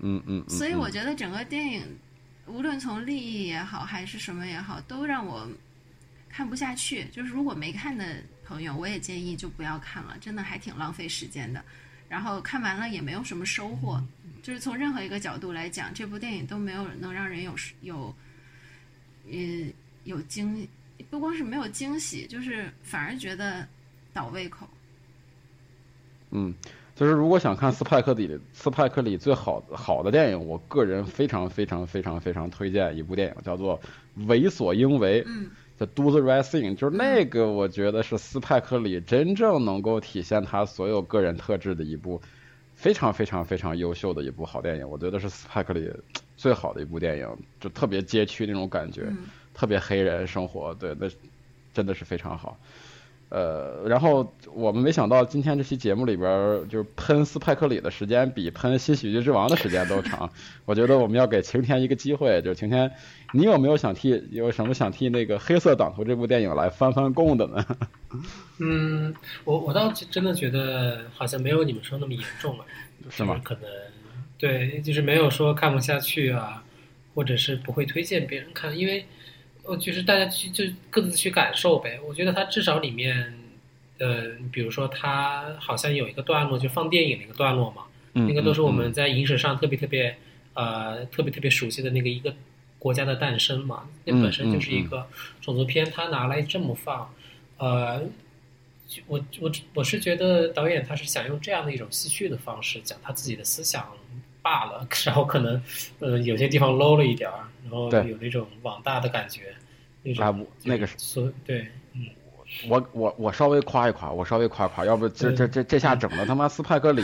嗯嗯。所以我觉得整个电影，无论从利益也好还是什么也好，都让我看不下去。就是如果没看的朋友，我也建议就不要看了，真的还挺浪费时间的。然后看完了也没有什么收获，就是从任何一个角度来讲，这部电影都没有能让人有有，嗯，有惊，不光是没有惊喜，就是反而觉得倒胃口。嗯，就是如果想看斯派克里斯派克里最好好的电影，我个人非常非常非常非常推荐一部电影，叫做《为所应为》。嗯。The Do the Right Thing，就是那个，我觉得是斯派克里真正能够体现他所有个人特质的一部非常非常非常优秀的一部好电影。我觉得是斯派克里最好的一部电影，就特别街区那种感觉，特别黑人生活，对，那真的是非常好。呃，然后我们没想到今天这期节目里边，就是喷斯派克里的时间比喷《新喜剧之王》的时间都长。我觉得我们要给晴天一个机会，就是晴天，你有没有想替有什么想替那个《黑色党徒》这部电影来翻翻供的呢？嗯，我我倒真的觉得好像没有你们说那么严重了，是吗？可能对，就是没有说看不下去啊，或者是不会推荐别人看，因为。我就是大家去就各自去感受呗。我觉得它至少里面，呃，比如说它好像有一个段落就放电影的一个段落嘛，那个都是我们在影史上特别特别呃特别特别熟悉的那个一个国家的诞生嘛。那本身就是一个种族片，他拿来这么放，呃，我我我是觉得导演他是想用这样的一种戏剧的方式讲他自己的思想罢了，然后可能呃有些地方 low 了一点儿。然后有那种网大的感觉，啊，那个是，对，嗯，我我我稍微夸一夸，我稍微夸夸，要不这这这这下整的他妈斯派克里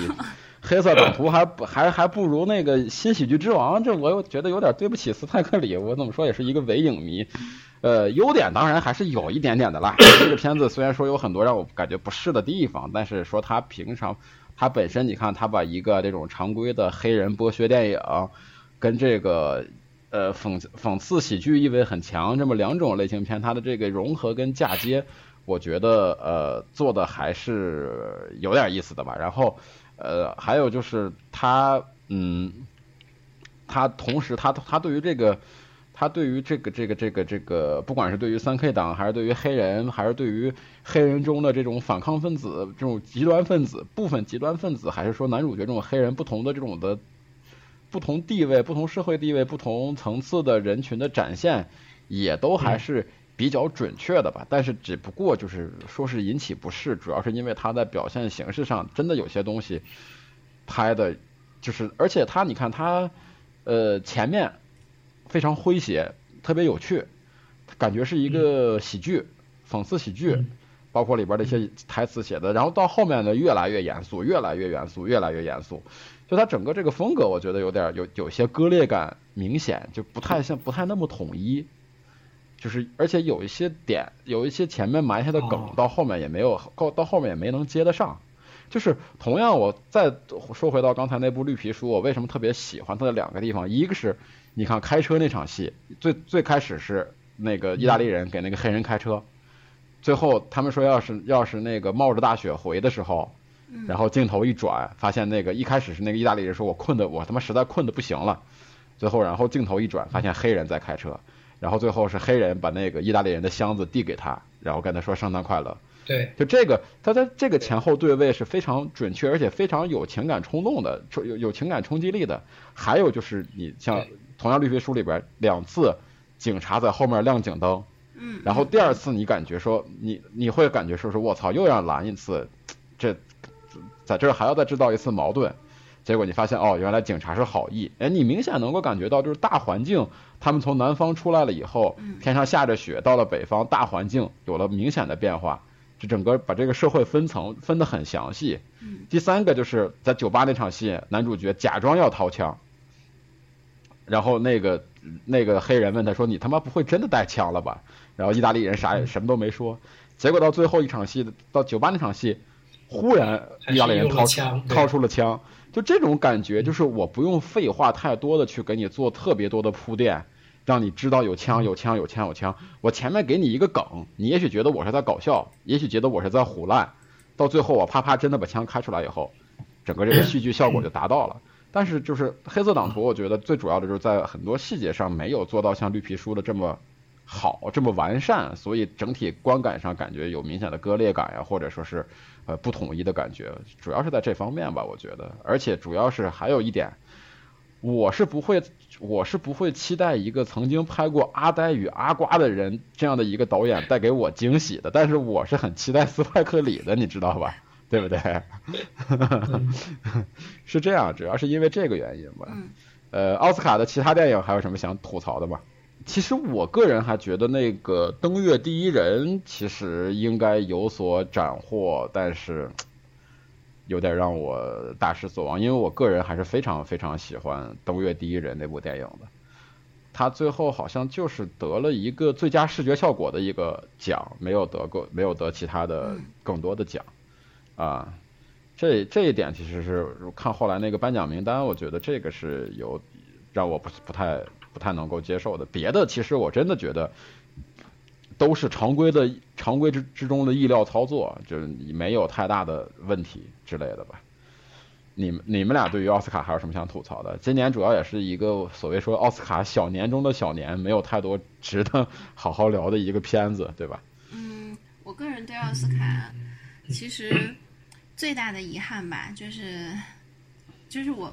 黑色党徒还不还还不如那个新喜剧之王，这我又觉得有点对不起斯派克里，我怎么说也是一个伪影迷，呃，优点当然还是有一点点的啦。这个片子虽然说有很多让我感觉不适的地方，但是说他平常他本身，你看他把一个这种常规的黑人剥削电影跟这个。呃，讽讽刺喜剧意味很强，这么两种类型片，它的这个融合跟嫁接，我觉得呃做的还是有点意思的吧。然后呃还有就是他嗯，他同时他他对于这个他对于这个这个这个这个，不管是对于三 K 党，还是对于黑人，还是对于黑人中的这种反抗分子、这种极端分子、部分极端分子，还是说男主角这种黑人不同的这种的。不同地位、不同社会地位、不同层次的人群的展现，也都还是比较准确的吧。但是只不过就是说是引起不适，主要是因为他在表现形式上真的有些东西拍的，就是而且他你看他呃前面非常诙谐，特别有趣，感觉是一个喜剧、讽刺喜剧，包括里边的一些台词写的。然后到后面呢，越来越严肃，越来越严肃，越来越严肃。就它整个这个风格，我觉得有点有有些割裂感明显，就不太像不太那么统一，就是而且有一些点，有一些前面埋下的梗，到后面也没有到到后面也没能接得上，就是同样，我再说回到刚才那部绿皮书，我为什么特别喜欢它的两个地方，一个是你看开车那场戏，最最开始是那个意大利人给那个黑人开车，最后他们说要是要是那个冒着大雪回的时候，然后镜头一转，发现那个一开始是那个意大利人说我困的我他妈实在困的不行了，最后然后镜头一转，发现黑人在开车，然后最后是黑人把那个意大利人的箱子递给他，然后跟他说圣诞快乐。对，就这个，他在这个前后对位是非常准确，而且非常有情感冲动的，有有情感冲击力的。还有就是你像同样绿皮书里边两次警察在后面亮警灯，嗯，然后第二次你感觉说你你会感觉说是我操又要拦一次，这在这儿还要再制造一次矛盾，结果你发现哦原来警察是好意，哎你明显能够感觉到就是大环境，他们从南方出来了以后，天上下着雪，到了北方大环境有了明显的变化。这整个把这个社会分层分得很详细。第三个就是在酒吧那场戏，男主角假装要掏枪，然后那个那个黑人问他说：“你他妈不会真的带枪了吧？”然后意大利人啥也什么都没说。结果到最后一场戏，到酒吧那场戏，忽然意大利人掏掏出了枪。就这种感觉，就是我不用废话太多的去给你做特别多的铺垫。让你知道有枪有枪有枪有枪，我前面给你一个梗，你也许觉得我是在搞笑，也许觉得我是在胡乱，到最后我啪啪真的把枪开出来以后，整个这个戏剧效果就达到了。但是就是黑色党徒，我觉得最主要的就是在很多细节上没有做到像绿皮书的这么好这么完善，所以整体观感上感觉有明显的割裂感呀，或者说是呃不统一的感觉，主要是在这方面吧，我觉得。而且主要是还有一点。我是不会，我是不会期待一个曾经拍过《阿呆与阿瓜》的人这样的一个导演带给我惊喜的，但是我是很期待斯派克里的，你知道吧？对不对？是这样，主要是因为这个原因吧。呃，奥斯卡的其他电影还有什么想吐槽的吗？其实我个人还觉得那个《登月第一人》其实应该有所斩获，但是。有点让我大失所望，因为我个人还是非常非常喜欢《登月第一人》那部电影的。他最后好像就是得了一个最佳视觉效果的一个奖，没有得过，没有得其他的更多的奖。啊，这这一点其实是看后来那个颁奖名单，我觉得这个是有让我不不太不太能够接受的。别的其实我真的觉得。都是常规的常规之之中的意料操作，就是没有太大的问题之类的吧。你们你们俩对于奥斯卡还有什么想吐槽的？今年主要也是一个所谓说奥斯卡小年中的小年，没有太多值得好好聊的一个片子，对吧？嗯，我个人对奥斯卡其实最大的遗憾吧，就是就是我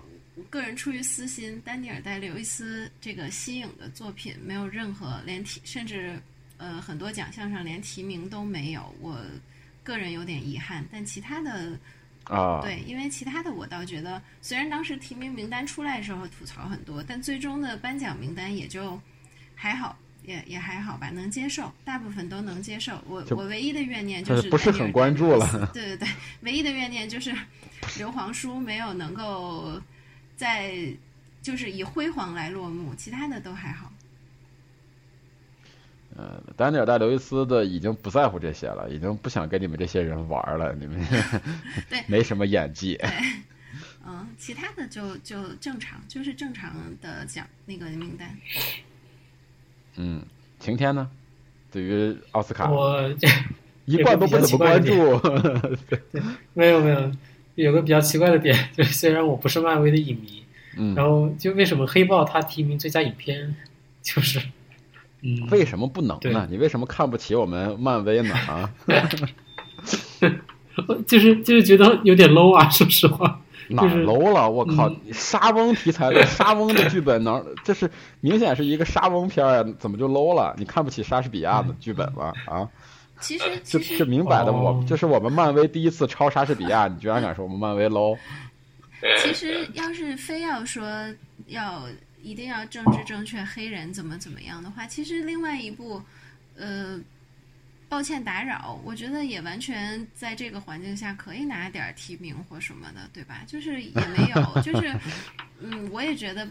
个人出于私心，丹尼尔戴刘易斯这个新颖的作品没有任何连提，甚至。呃，很多奖项上连提名都没有，我个人有点遗憾。但其他的啊，对，因为其他的我倒觉得，虽然当时提名名单出来的时候吐槽很多，但最终的颁奖名单也就还好，也也还好吧，能接受，大部分都能接受。我我唯一的怨念就是不是很关注了。对对 对，唯一的怨念就是刘皇叔没有能够在就是以辉煌来落幕，其他的都还好。呃，丹尼尔戴刘易斯的已经不在乎这些了，已经不想跟你们这些人玩了。你们对 没什么演技。对，嗯，其他的就就正常，就是正常的奖那个名单。嗯，晴天呢？对于奥斯卡，我 一贯都不怎么关注。对，没有没有，有个比较奇怪的点，就是虽然我不是漫威的影迷，嗯，然后就为什么黑豹他提名最佳影片，就是。嗯为什么不能呢？你为什么看不起我们漫威呢？啊，就是就是觉得有点 low 啊，说实话。哪 low 了？我靠！沙翁题材的沙翁的剧本能，这是明显是一个沙翁片啊，怎么就 low 了？你看不起莎士比亚的剧本吗？啊？其实，这这明摆的，我就是我们漫威第一次抄莎士比亚，你居然敢说我们漫威 low？其实，要是非要说要。一定要政治正确，黑人怎么怎么样的话，其实另外一部，呃，抱歉打扰，我觉得也完全在这个环境下可以拿点提名或什么的，对吧？就是也没有，就是，嗯，我也觉得，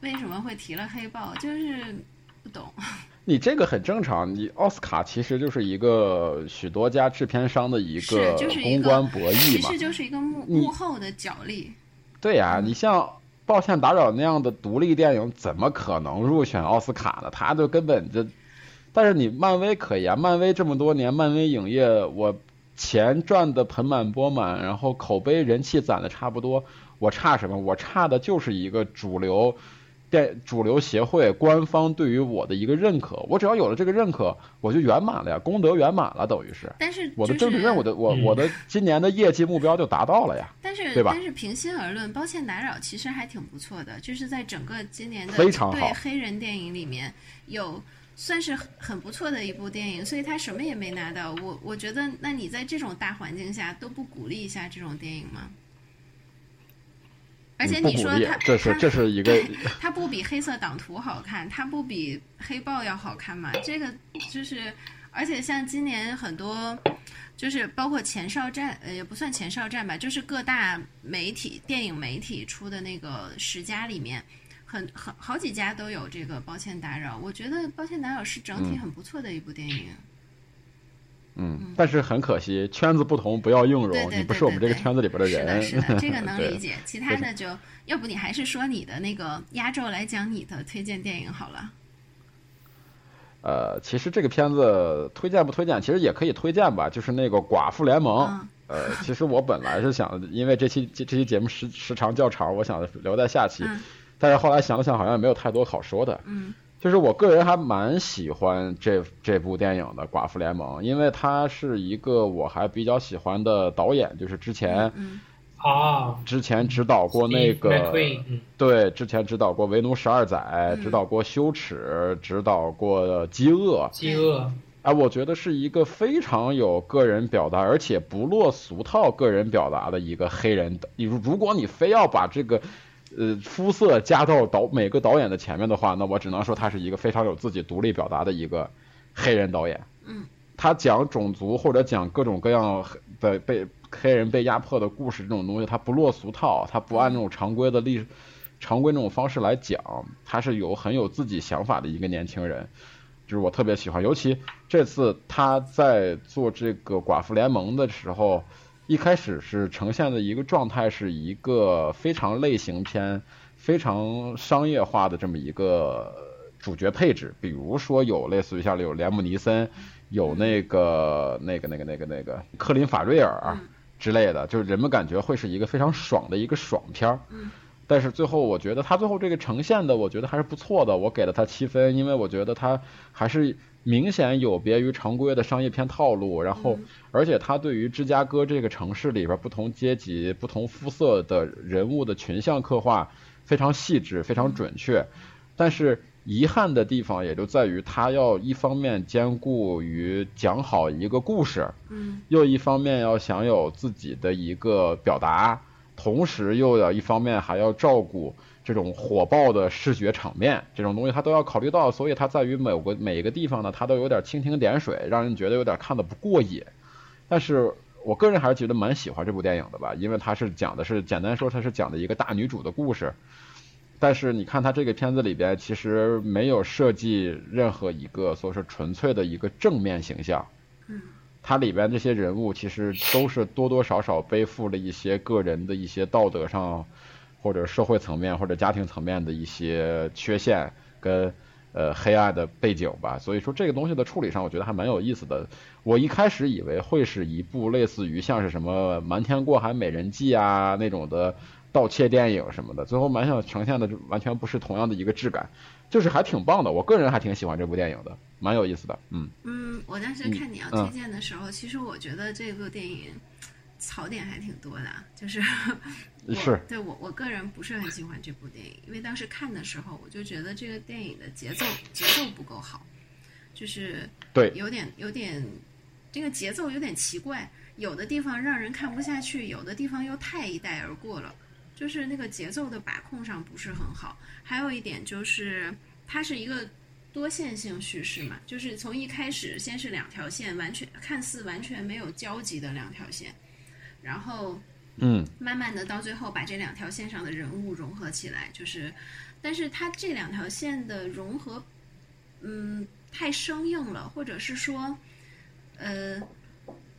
为什么会提了黑豹，就是不懂。你这个很正常，你奥斯卡其实就是一个许多家制片商的一个公关博弈嘛，其实就是一个幕幕后的角力。对呀，你像《抱歉打扰》那样的独立电影，怎么可能入选奥斯卡呢？他就根本就……但是你漫威可以啊，漫威这么多年，漫威影业我钱赚的盆满钵满，然后口碑人气攒的差不多，我差什么？我差的就是一个主流。电主流协会官方对于我的一个认可，我只要有了这个认可，我就圆满了呀，功德圆满了，等于是。但是我的政治任务的我我的今年的业绩目标就达到了呀。但是对吧？但是平心而论，抱歉打扰，其实还挺不错的，就是在整个今年的非常对黑人电影里面有算是很不错的一部电影，所以他什么也没拿到。我我觉得，那你在这种大环境下都不鼓励一下这种电影吗？而且你说它，这是这是一个，他不比黑色党图好看，它不比黑豹要好看嘛？这个就是，而且像今年很多，就是包括前哨战，呃，也不算前哨战吧，就是各大媒体、电影媒体出的那个十佳里面，很很好几家都有这个。抱歉打扰，我觉得抱歉打扰是整体很不错的一部电影。嗯，但是很可惜，圈子不同，不要硬融。你不是我们这个圈子里边的人。是的，是的，这个能理解。其他的就要不你还是说你的那个压轴来讲你的推荐电影好了。呃，其实这个片子推荐不推荐，其实也可以推荐吧。就是那个《寡妇联盟》。呃，其实我本来是想，因为这期这这期节目时时长较长，我想留在下期。但是后来想了想，好像也没有太多好说的。嗯。就是我个人还蛮喜欢这这部电影的《寡妇联盟》，因为它是一个我还比较喜欢的导演，就是之前啊，之前指导过那个对，之前指导过《为奴十二载》，指导过《羞耻》，指导过《饥饿》。饥饿，哎，我觉得是一个非常有个人表达，而且不落俗套个人表达的一个黑人。你如果你非要把这个。呃，肤色加到导每个导演的前面的话，那我只能说他是一个非常有自己独立表达的一个黑人导演。嗯，他讲种族或者讲各种各样的被黑人被压迫的故事这种东西，他不落俗套，他不按那种常规的历常规那种方式来讲，他是有很有自己想法的一个年轻人，就是我特别喜欢。尤其这次他在做这个寡妇联盟的时候。一开始是呈现的一个状态，是一个非常类型片、非常商业化的这么一个主角配置。比如说有类似于像有连姆尼森，有那个那个那个那个那个克林法瑞尔之类的，就是人们感觉会是一个非常爽的一个爽片儿。但是最后我觉得他最后这个呈现的，我觉得还是不错的，我给了他七分，因为我觉得他还是。明显有别于常规的商业片套路，然后，而且他对于芝加哥这个城市里边不同阶级、不同肤色的人物的群像刻画非常细致、非常准确。但是遗憾的地方也就在于，他要一方面兼顾于讲好一个故事，嗯，又一方面要享有自己的一个表达，同时又要一方面还要照顾。这种火爆的视觉场面，这种东西他都要考虑到，所以它在于某个每一个地方呢，它都有点蜻蜓点水，让人觉得有点看的不过瘾。但是我个人还是觉得蛮喜欢这部电影的吧，因为它是讲的是简单说，它是讲的一个大女主的故事。但是你看它这个片子里边，其实没有设计任何一个说是纯粹的一个正面形象。嗯，它里边这些人物其实都是多多少少背负了一些个人的一些道德上。或者社会层面或者家庭层面的一些缺陷跟呃黑暗的背景吧，所以说这个东西的处理上，我觉得还蛮有意思的。我一开始以为会是一部类似于像是什么《瞒天过海：美人计》啊那种的盗窃电影什么的，最后蛮想呈现的完全不是同样的一个质感，就是还挺棒的。我个人还挺喜欢这部电影的，蛮有意思的。嗯嗯，我当时看你要推荐的时候，其实我觉得这部电影。槽点还挺多的，就是 我对我我个人不是很喜欢这部电影，因为当时看的时候，我就觉得这个电影的节奏节奏不够好，就是对有点有点这个节奏有点奇怪，有的地方让人看不下去，有的地方又太一带而过了，就是那个节奏的把控上不是很好。还有一点就是它是一个多线性叙事嘛，就是从一开始先是两条线，完全看似完全没有交集的两条线。然后，嗯，慢慢的到最后把这两条线上的人物融合起来，就是，但是它这两条线的融合嗯太生硬了，或者是说呃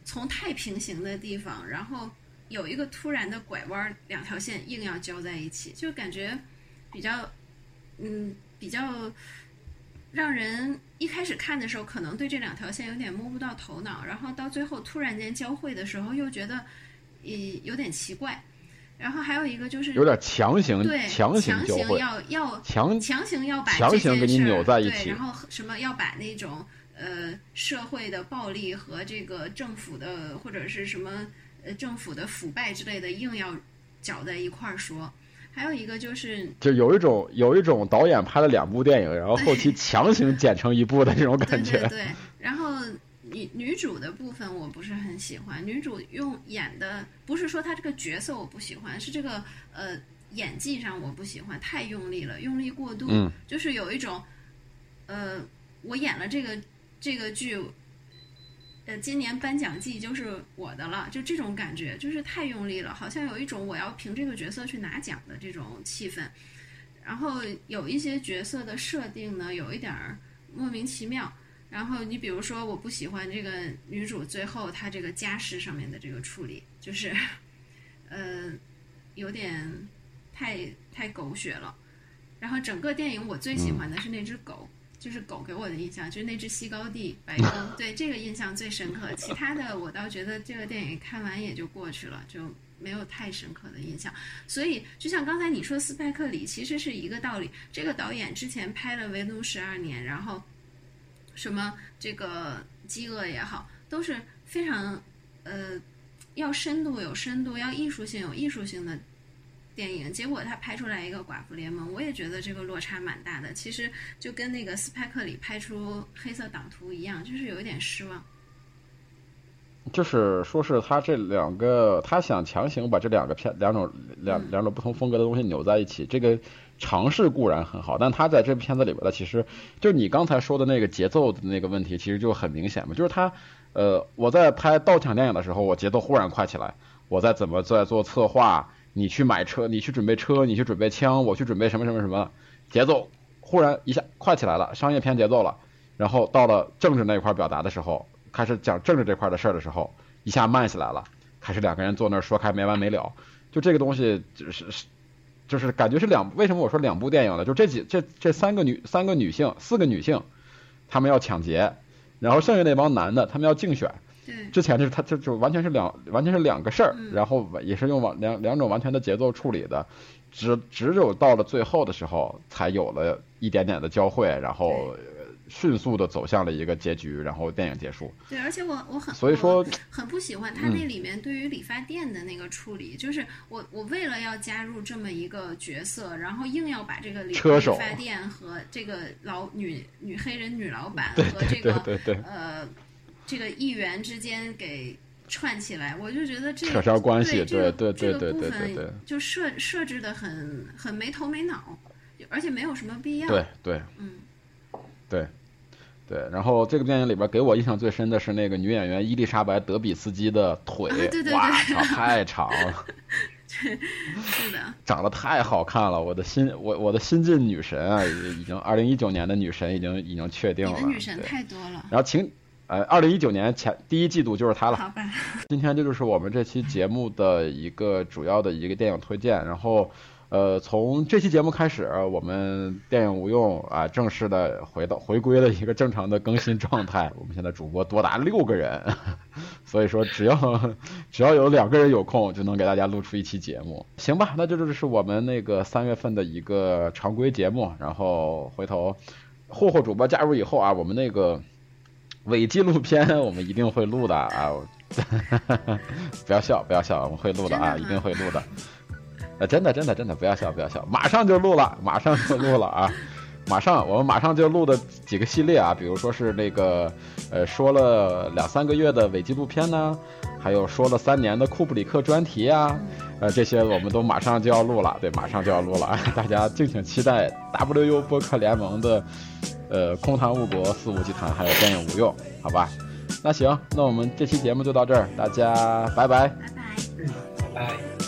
从太平行的地方，然后有一个突然的拐弯，两条线硬要交在一起，就感觉比较嗯比较让人一开始看的时候，可能对这两条线有点摸不到头脑，然后到最后突然间交汇的时候，又觉得呃有点奇怪。然后还有一个就是有点强行对强行要要强强行要把强行给你扭在一起对，然后什么要把那种呃社会的暴力和这个政府的或者是什么呃政府的腐败之类的硬要搅在一块儿说。还有一个就是，就有一种有一种导演拍了两部电影，然后后期强行剪成一部的这种感觉。对对，然后女女主的部分我不是很喜欢，女主用演的不是说她这个角色我不喜欢，是这个呃演技上我不喜欢，太用力了，用力过度，嗯就是有一种呃我演了这个这个剧。呃，今年颁奖季就是我的了，就这种感觉，就是太用力了，好像有一种我要凭这个角色去拿奖的这种气氛。然后有一些角色的设定呢，有一点儿莫名其妙。然后你比如说，我不喜欢这个女主最后她这个家世上面的这个处理，就是，呃，有点太太狗血了。然后整个电影我最喜欢的是那只狗，就是狗给我的印象就是那只西高地白 宫，对这个印象最深刻。其他的我倒觉得这个电影看完也就过去了，就没有太深刻的印象。所以就像刚才你说斯派克里其实是一个道理，这个导演之前拍了《围炉十二年》，然后什么这个饥饿也好，都是非常呃要深度有深度，要艺术性有艺术性的电影。结果他拍出来一个《寡妇联盟》，我也觉得这个落差蛮大的。其实就跟那个斯派克里拍出《黑色党徒》一样，就是有一点失望。就是说是他这两个，他想强行把这两个片两种两嗯两种不同风格的东西扭在一起，这个尝试固然很好，但他在这片子里边的，其实就是你刚才说的那个节奏的那个问题，其实就很明显嘛，就是他呃，我在拍盗抢电影的时候，我节奏忽然快起来，我在怎么在做策划，你去买车，你去准备车，你去准备枪，我去准备什么什么什么，节奏忽然一下快起来了，商业片节奏了，然后到了政治那一块表达的时候。开始讲政治这块的事儿的时候，一下慢下来了，开始两个人坐那儿说开没完没了。就这个东西，就是，就是感觉是两。为什么我说两部电影呢？就这几这这三个女三个女性四个女性，她们要抢劫，然后剩下那帮男的他们要竞选。对，之前就是他就就完全是两完全是两个事儿，嗯然后也是用完两两种完全的节奏处理的，只只有到了最后的时候，才有了一点点的交汇，然后迅速的走向了一个结局，然后电影结束。对，而且我我很所以说很不喜欢他那里面对于理发店的那个处理，就是我我为了要加入这么一个角色，然后硬要把这个理发店和这个老女女黑人女老板和这个对对对，呃这个议员之间给串起来，我就觉得这扯上关系对对对这个对这个部对对。就设设置的很很没头没脑，而且没有什么必要。对对。嗯，对对。然后这个电影里边给我印象最深的是那个女演员伊丽莎白·德比斯基的腿，啊对对对哇操，太长了，是的，长得太好看了，我的新我我的新晋女神啊，已已经二零一九年的女神已经已经确定了。女神太多了。然后请，呃，二零一九年前第一季度就是她了。好吧，今天这就是我们这期节目的一个主要的一个电影推荐。然后，呃，从这期节目开始，我们电影无用啊正式的回到回归了一个正常的更新状态。我们现在主播多达六个人，所以说只要只要有两个人有空，就能给大家录出一期节目。行吧，那这就是我们那个三月份的一个常规节目。然后回头霍霍主播加入以后啊，我们那个。伪纪录片我们一定会录的啊！不要笑，不要笑，我们会录的啊，的一定会录的。呃，真的，真的，真的，不要笑，不要笑，马上就录了，马上就录了啊！马上，我们马上就录的几个系列啊，比如说是那个，呃，说了两三个月的伪纪录片呢，还有说了三年的库布里克专题啊，呃，这些我们都马上就要录了，对，马上就要录了，大家敬请期待 WU 播客联盟的。呃，空谈误国、肆无忌谈，还有电影无用，好吧？那行，那我们这期节目就到这儿，大家拜拜。拜拜。嗯，拜拜。